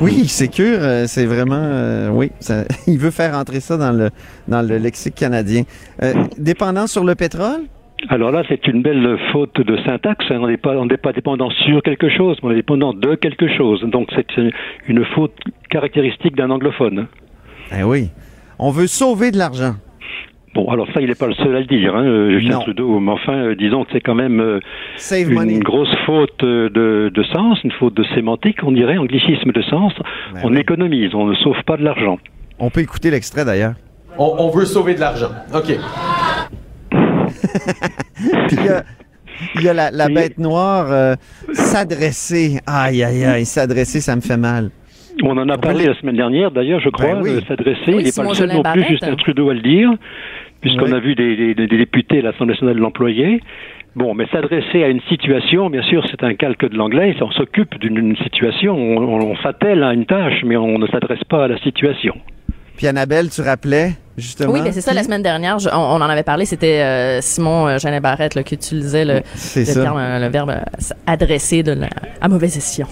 [SPEAKER 1] Oui, Sécure, euh, c'est vraiment... euh, oui, ça- il veut faire entrer ça dans le, dans le lexique canadien. Euh, dépendant sur le pétrole?
[SPEAKER 11] Alors là, c'est une belle faute de syntaxe. hein. On n'est pas, on n'est pas dépendant sur quelque chose, mais on est dépendant de quelque chose. Donc c'est une, une faute caractéristique d'un anglophone.
[SPEAKER 1] Eh oui. On veut sauver de l'argent.
[SPEAKER 11] Bon, alors ça, il n'est pas le seul à le dire, hein, euh, Justin
[SPEAKER 1] Non.
[SPEAKER 11] Trudeau. Mais enfin, euh, disons que c'est quand même euh,
[SPEAKER 1] Save
[SPEAKER 11] une
[SPEAKER 1] money.
[SPEAKER 11] grosse faute de, de sens, une faute de sémantique, on dirait, anglicisme de sens.
[SPEAKER 1] Ben
[SPEAKER 11] on économise, on ne sauve pas de l'argent.
[SPEAKER 1] On peut écouter l'extrait d'ailleurs.
[SPEAKER 12] On, on veut sauver de l'argent. OK.
[SPEAKER 1] Puis il y a, il y a la, la bête noire euh, s'adresser. Aïe, aïe, aïe, s'adresser, ça me fait mal.
[SPEAKER 11] On en a parlé la semaine dernière, d'ailleurs, je crois,
[SPEAKER 1] Ben oui.
[SPEAKER 11] de s'adresser.
[SPEAKER 9] Oui,
[SPEAKER 11] il n'est pas le seul non plus,
[SPEAKER 9] Barrette.
[SPEAKER 11] Justin Trudeau, à le dire, puisqu'on
[SPEAKER 1] Oui.
[SPEAKER 11] a vu des, des- des députés à l'Assemblée nationale de l'employé. Bon, mais s'adresser à une situation, bien sûr, c'est un calque de l'anglais. On s'occupe d'une une situation, on, on s'attelle à une tâche, mais on ne s'adresse pas à la situation.
[SPEAKER 1] Puis Annabelle, tu rappelais justement.
[SPEAKER 9] Oui, mais c'est ça, la semaine dernière, je- on, on en avait parlé, c'était euh, Simon euh, Jeannet Barrette là, qui utilisait le,
[SPEAKER 1] C'est
[SPEAKER 9] le,
[SPEAKER 1] ça.
[SPEAKER 9] terme, euh, le verbe euh, adresser de la, à mauvaise escient.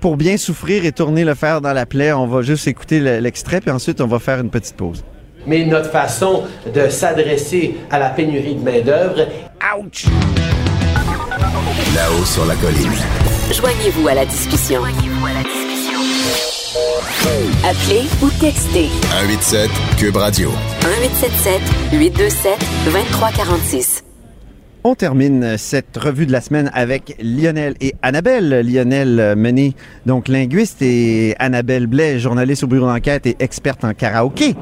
[SPEAKER 1] Pour bien souffrir et tourner le fer dans la plaie, on va juste écouter le- l'extrait, puis ensuite on va faire une petite pause.
[SPEAKER 12] Mais notre façon de s'adresser à la pénurie de main-d'œuvre. Ouch!
[SPEAKER 6] Là-haut sur la colline.
[SPEAKER 5] Joignez-vous à la discussion. Appelez ou textez
[SPEAKER 6] 187 Cube Radio.
[SPEAKER 5] 1877 827 2346.
[SPEAKER 1] On termine cette revue de la semaine avec Lionel et Annabelle. Lionel Mené, donc linguiste, et Annabelle Blais, journaliste au bureau d'enquête et experte en karaoké.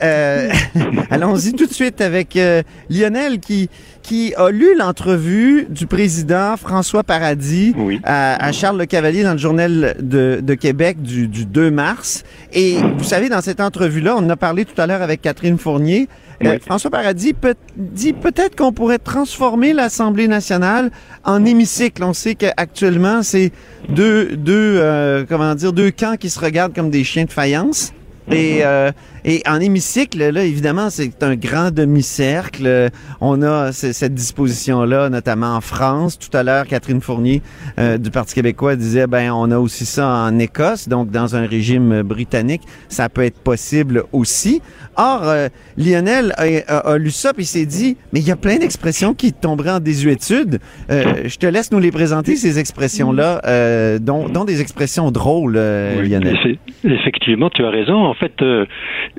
[SPEAKER 1] Euh, Allons-y tout de suite avec euh, Lionel qui, qui a lu l'entrevue du président François Paradis à, à Charles Le Cavalier dans le journal de, de Québec du, du 2 mars. Et vous savez, dans cette entrevue-là, on en a parlé tout à l'heure avec Catherine Fournier. Euh, François Paradis peut, dit peut-être qu'on pourrait transformer l'Assemblée nationale en hémicycle. On sait qu'actuellement, c'est deux, deux, euh, comment dire, deux camps qui se regardent comme des chiens de faïence. Et, euh, et en hémicycle, là, évidemment, c'est un grand demi-cercle. On a cette disposition-là, notamment en France. Tout à l'heure, Catherine Fournier euh, du Parti québécois disait, ben, on a aussi ça en Écosse, donc dans un régime britannique, ça peut être possible aussi. Or, euh, Lionel a, a- a lu ça puis s'est dit, mais il y a plein d'expressions qui tomberaient en désuétude. Euh, je te laisse nous les présenter, ces expressions-là, euh, dont, dont des expressions drôles, Lionel.
[SPEAKER 11] Effe- Effectivement, tu as raison. En fait,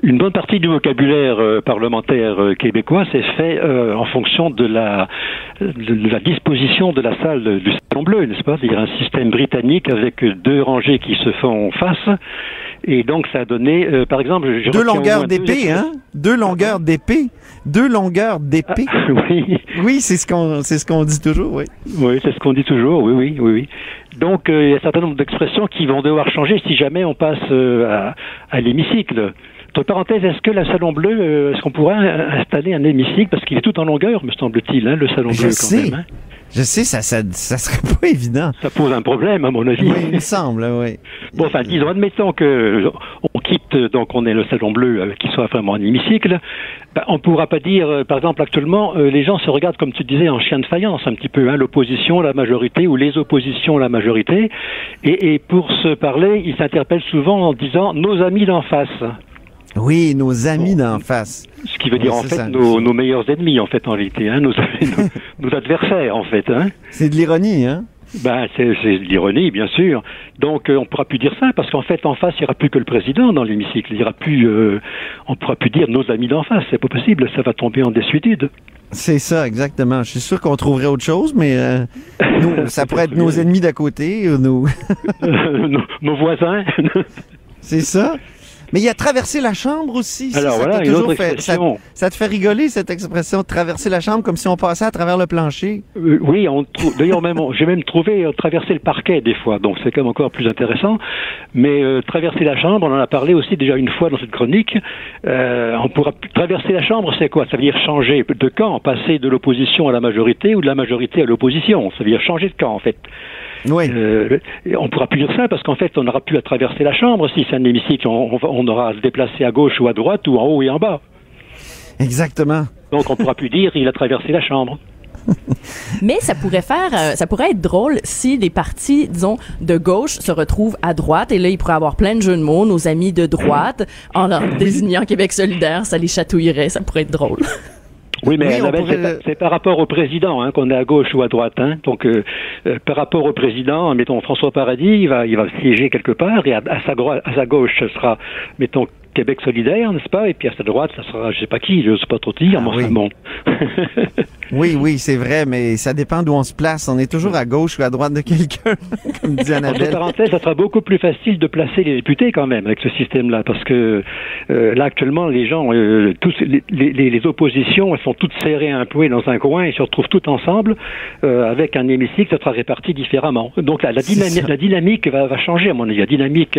[SPEAKER 11] une bonne partie du vocabulaire euh, parlementaire euh, québécois s'est fait euh, en fonction de la, de la disposition de la salle du Salon Bleu, n'est-ce pas? C'est-à-dire un système britannique avec deux rangées qui se font face. Et donc, ça a donné, par exemple... je
[SPEAKER 1] Deux longueurs d'épée, hein? Deux longueurs d'épée? Deux longueurs d'épée?
[SPEAKER 11] oui.
[SPEAKER 1] Oui, c'est ce qu'on, ce qu'on dit toujours, oui.
[SPEAKER 11] Oui, c'est ce qu'on dit toujours, oui, oui, oui, oui. Donc, il y a un certain nombre d'expressions qui vont devoir changer si jamais on passe à, à l'hémicycle. Entre parenthèses, est-ce que le Salon Bleu, euh, est-ce qu'on pourrait installer un hémicycle? Parce qu'il est tout en longueur, me semble-t-il, hein, le Salon
[SPEAKER 1] Je
[SPEAKER 11] Bleu, quand
[SPEAKER 1] sais.
[SPEAKER 11] même. hein?
[SPEAKER 1] Je sais, ça, ça, ça serait pas évident.
[SPEAKER 11] Ça pose un problème, à mon avis.
[SPEAKER 1] Oui, il me semble, oui.
[SPEAKER 11] Bon, enfin, disons, admettons que euh, on quitte, euh, donc on est le Salon Bleu, euh, qui soit vraiment un hémicycle. Ben, on pourra pas dire, euh, par exemple, actuellement, euh, les gens se regardent, comme tu disais, en chien de faïence, un petit peu, hein, l'opposition, la majorité, ou les oppositions, la majorité. Et, et pour se parler, ils s'interpellent souvent en disant nos amis d'en face.
[SPEAKER 1] Oui, nos amis d'en face.
[SPEAKER 11] Ce qui veut dire
[SPEAKER 1] Oui,
[SPEAKER 11] en fait
[SPEAKER 1] ça.
[SPEAKER 11] nos, nos meilleurs ennemis, en fait, en réalité, hein, nos, nos, nos adversaires, en fait. Hein.
[SPEAKER 1] C'est de l'ironie, hein?
[SPEAKER 11] Ben, c'est de l'ironie, bien sûr. Donc, euh, on pourra plus dire ça parce qu'en fait, en face, il n'y aura plus que le président dans l'hémicycle. Il y aura plus, euh, on pourra plus dire nos amis d'en face. C'est pas possible. Ça va tomber en désuétude.
[SPEAKER 1] C'est ça, exactement. Je suis sûr qu'on trouverait autre chose, mais euh, nous, ça pourrait être nos ennemis d'à côté nos,
[SPEAKER 11] nos voisins.
[SPEAKER 1] C'est ça? Mais il y a traverser la chambre aussi. Ça,
[SPEAKER 11] Alors,
[SPEAKER 1] ça
[SPEAKER 11] voilà, une
[SPEAKER 1] toujours
[SPEAKER 11] autre
[SPEAKER 1] fait- ça, te fait rigoler cette expression traverser la chambre comme si on passait à travers le plancher?
[SPEAKER 11] Euh, oui, on d'ailleurs même, j'ai même trouvé euh, traverser le parquet des fois, donc c'est quand même encore plus intéressant. Mais euh, traverser la chambre, on en a parlé aussi déjà une fois dans cette chronique. On pourra traverser la chambre, c'est quoi? Ça veut dire changer de camp, passer de l'opposition à la majorité ou de la majorité à l'opposition. Ça veut dire changer de camp en fait.
[SPEAKER 1] Oui.
[SPEAKER 11] On pourra plus dire ça parce qu'en fait, on n'aura plus à traverser la chambre si c'est un hémicycle. On, on va- on aura à se déplacer à gauche ou à droite ou en haut et en bas.
[SPEAKER 1] Exactement.
[SPEAKER 11] Donc on pourra plus dire il a traversé la chambre.
[SPEAKER 9] Mais ça pourrait faire, euh, ça pourrait être drôle si les partis, disons, de gauche se retrouvent à droite et là, ils pourraient avoir plein de jeux de mots, nos amis de droite, en leur désignant Québec solidaire, ça les chatouillerait, ça pourrait être drôle.
[SPEAKER 11] Oui, mais
[SPEAKER 1] Oui, on
[SPEAKER 11] Annabelle,
[SPEAKER 1] pourrait-
[SPEAKER 11] c'est par- rapport au président hein, qu'on est à gauche ou à droite. Hein. Donc, euh, euh, par rapport au président, mettons François Paradis, il va, il va siéger quelque part, et à, à sa, à sa gauche, ce sera, mettons, Québec solidaire, n'est-ce pas? Et puis à sa droite, ça sera, je sais pas qui, je ne sais pas trop dire, mais enfin bon.
[SPEAKER 1] Oui, oui, c'est vrai, mais ça dépend d'où on se place. On est toujours à gauche ou à droite de quelqu'un, comme dit
[SPEAKER 11] Entre
[SPEAKER 1] Annabelle.
[SPEAKER 11] parenthèses, ça sera beaucoup plus facile de placer les députés quand même avec ce système-là, parce que euh, là actuellement, les gens, euh, tous, les, les- les oppositions, elles sont toutes serrées un peu dans un coin et se retrouvent toutes ensemble euh, avec un hémicycle, ça sera réparti différemment. Donc la, la, dynamique, la dynamique va, va changer à mon avis. La dynamique,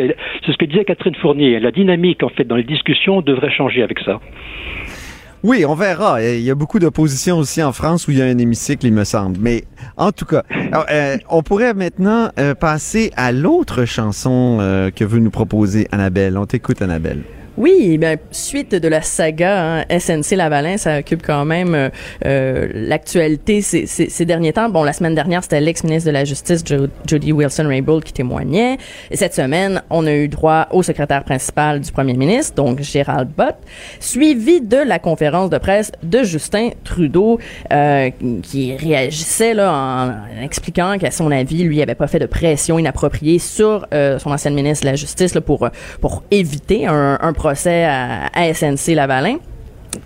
[SPEAKER 11] c'est ce que disait Catherine Fournier. La dynamique en fait dans les discussions devrait changer avec ça.
[SPEAKER 1] Oui, on verra. Il y a beaucoup d'opposition aussi en France où il y a un hémicycle, il me semble. Mais en tout cas, euh, on pourrait maintenant euh, passer à l'autre chanson euh, que veut nous proposer Annabelle. On t'écoute, Annabelle.
[SPEAKER 9] Oui, ben, suite de la saga hein, SNC Lavalin, ça occupe quand même euh, euh, l'actualité ces, ces, ces derniers temps. Bon, la semaine dernière, c'était l'ex-ministre de la Justice, Jo- Jody Wilson-Raybould, qui témoignait. Et cette semaine, on a eu droit au secrétaire principal du premier ministre, donc Gérald Bott, suivi de la conférence de presse de Justin Trudeau, euh, qui réagissait là, en, expliquant qu'à son avis, lui, avait pas fait de pression inappropriée sur euh, son ancienne ministre de la Justice là, pour, pour éviter un, un procès à, à SNC Lavalin.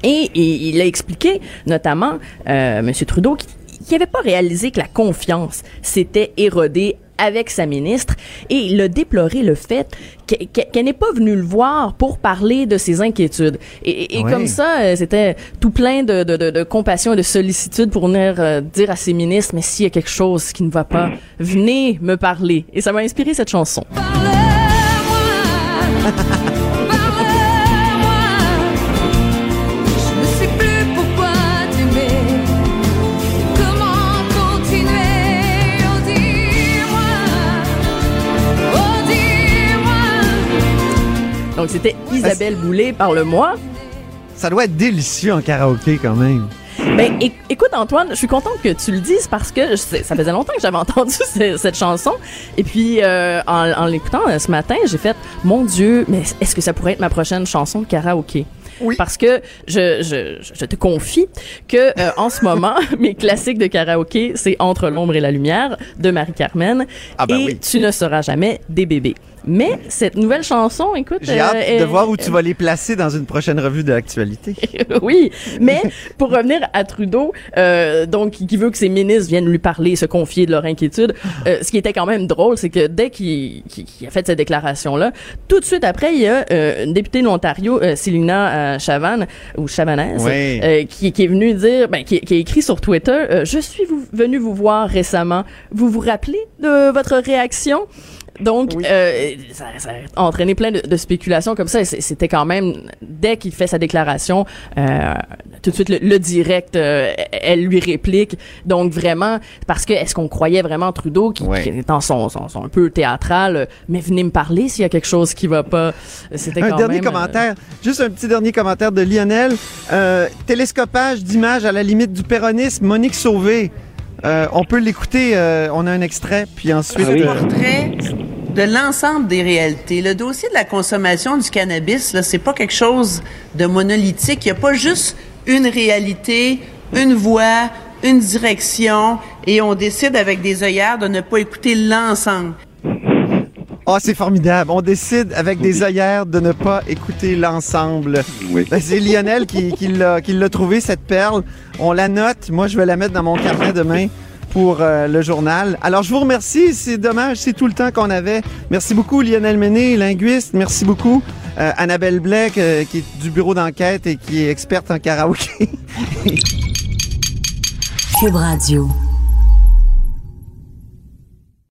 [SPEAKER 9] Et, et il a expliqué, notamment, euh, M. Trudeau, qu'il n'avait pas réalisé que la confiance s'était érodée avec sa ministre et il a déploré le fait qu'elle n'est pas venue le voir pour parler de ses inquiétudes. Et, comme ça, euh, c'était tout plein de, de, de, de compassion et de sollicitude pour venir euh, dire à ses ministres, mais s'il y a quelque chose qui ne va pas, venez me parler. Et ça m'a inspiré cette chanson. Donc c'était Isabelle Boulay, parle-moi.
[SPEAKER 1] Ça doit être délicieux en karaoké quand même.
[SPEAKER 9] Ben, éc- écoute, Antoine, je suis contente que tu le dises parce que sais- ça faisait longtemps que j'avais entendu ce- cette chanson. Et puis, euh, en, en l'écoutant euh, ce matin, j'ai fait, mon Dieu, mais est-ce que ça pourrait être ma prochaine chanson de karaoké? Oui. Parce que je, je, je te confie que euh, en ce moment, mes classiques de karaoké, c'est Entre l'ombre et la lumière de Marie-Carmen
[SPEAKER 1] Ah ben
[SPEAKER 9] et
[SPEAKER 1] oui.
[SPEAKER 9] Tu ne seras jamais des bébés. Mais cette nouvelle chanson, écoute,
[SPEAKER 1] J'ai
[SPEAKER 9] euh,
[SPEAKER 1] hâte de
[SPEAKER 9] est-
[SPEAKER 1] voir où tu vas les placer dans une prochaine revue de l'actualité.
[SPEAKER 9] oui, mais pour revenir à Trudeau, euh, donc qui veut que ses ministres viennent lui parler, se confier de leur inquiétude, euh, ce qui était quand même drôle, c'est que dès qu'il qu'il a fait cette déclaration-là, tout de suite après, il y a euh, une députée de l'Ontario, euh, Célina euh, Chavan ou Chavanez,
[SPEAKER 14] Oui.
[SPEAKER 9] euh, qui, qui est venue dire, ben, qui, qui a écrit sur Twitter, euh, je suis vous- venu vous voir récemment. Vous vous rappelez de votre réaction? Donc, euh, ça, ça a entraîné plein de, de spéculations comme ça. C'était quand même, dès qu'il fait sa déclaration, euh, tout de suite, le, le direct, euh, elle lui réplique. Donc, vraiment, parce que est-ce qu'on croyait vraiment Trudeau, qui, qui est dans son, son, son un peu théâtral, euh, mais venez me parler s'il y a quelque chose qui va pas? C'était
[SPEAKER 1] Un
[SPEAKER 9] quand
[SPEAKER 1] dernier
[SPEAKER 9] même, euh,
[SPEAKER 1] commentaire, juste un petit dernier commentaire de Lionel. Euh, télescopage d'images à la limite du péronisme, Monique Sauvé. Euh, on peut l'écouter, euh, on a un extrait, puis ensuite...
[SPEAKER 15] un
[SPEAKER 1] euh,
[SPEAKER 15] portrait de l'ensemble des réalités. Le dossier de la consommation du cannabis, là, c'est pas quelque chose de monolithique. Il n'y a pas juste une réalité, une voie, une direction, et on décide avec des œillères de ne pas écouter l'ensemble.
[SPEAKER 1] Ah, c'est formidable. On décide avec des œillères de ne pas écouter l'ensemble. Ben, c'est Lionel qui, qui l'a qui l'a trouvé, cette perle. On la note. Moi, je vais la mettre dans mon carnet demain pour euh, le journal. Alors, je vous remercie. C'est dommage, c'est tout le temps qu'on avait. Merci beaucoup, Lionel Méné, linguiste. Merci beaucoup. Euh, Annabelle Blais, que- qui est du bureau d'enquête et qui est experte en karaoké.
[SPEAKER 5] Cube Radio.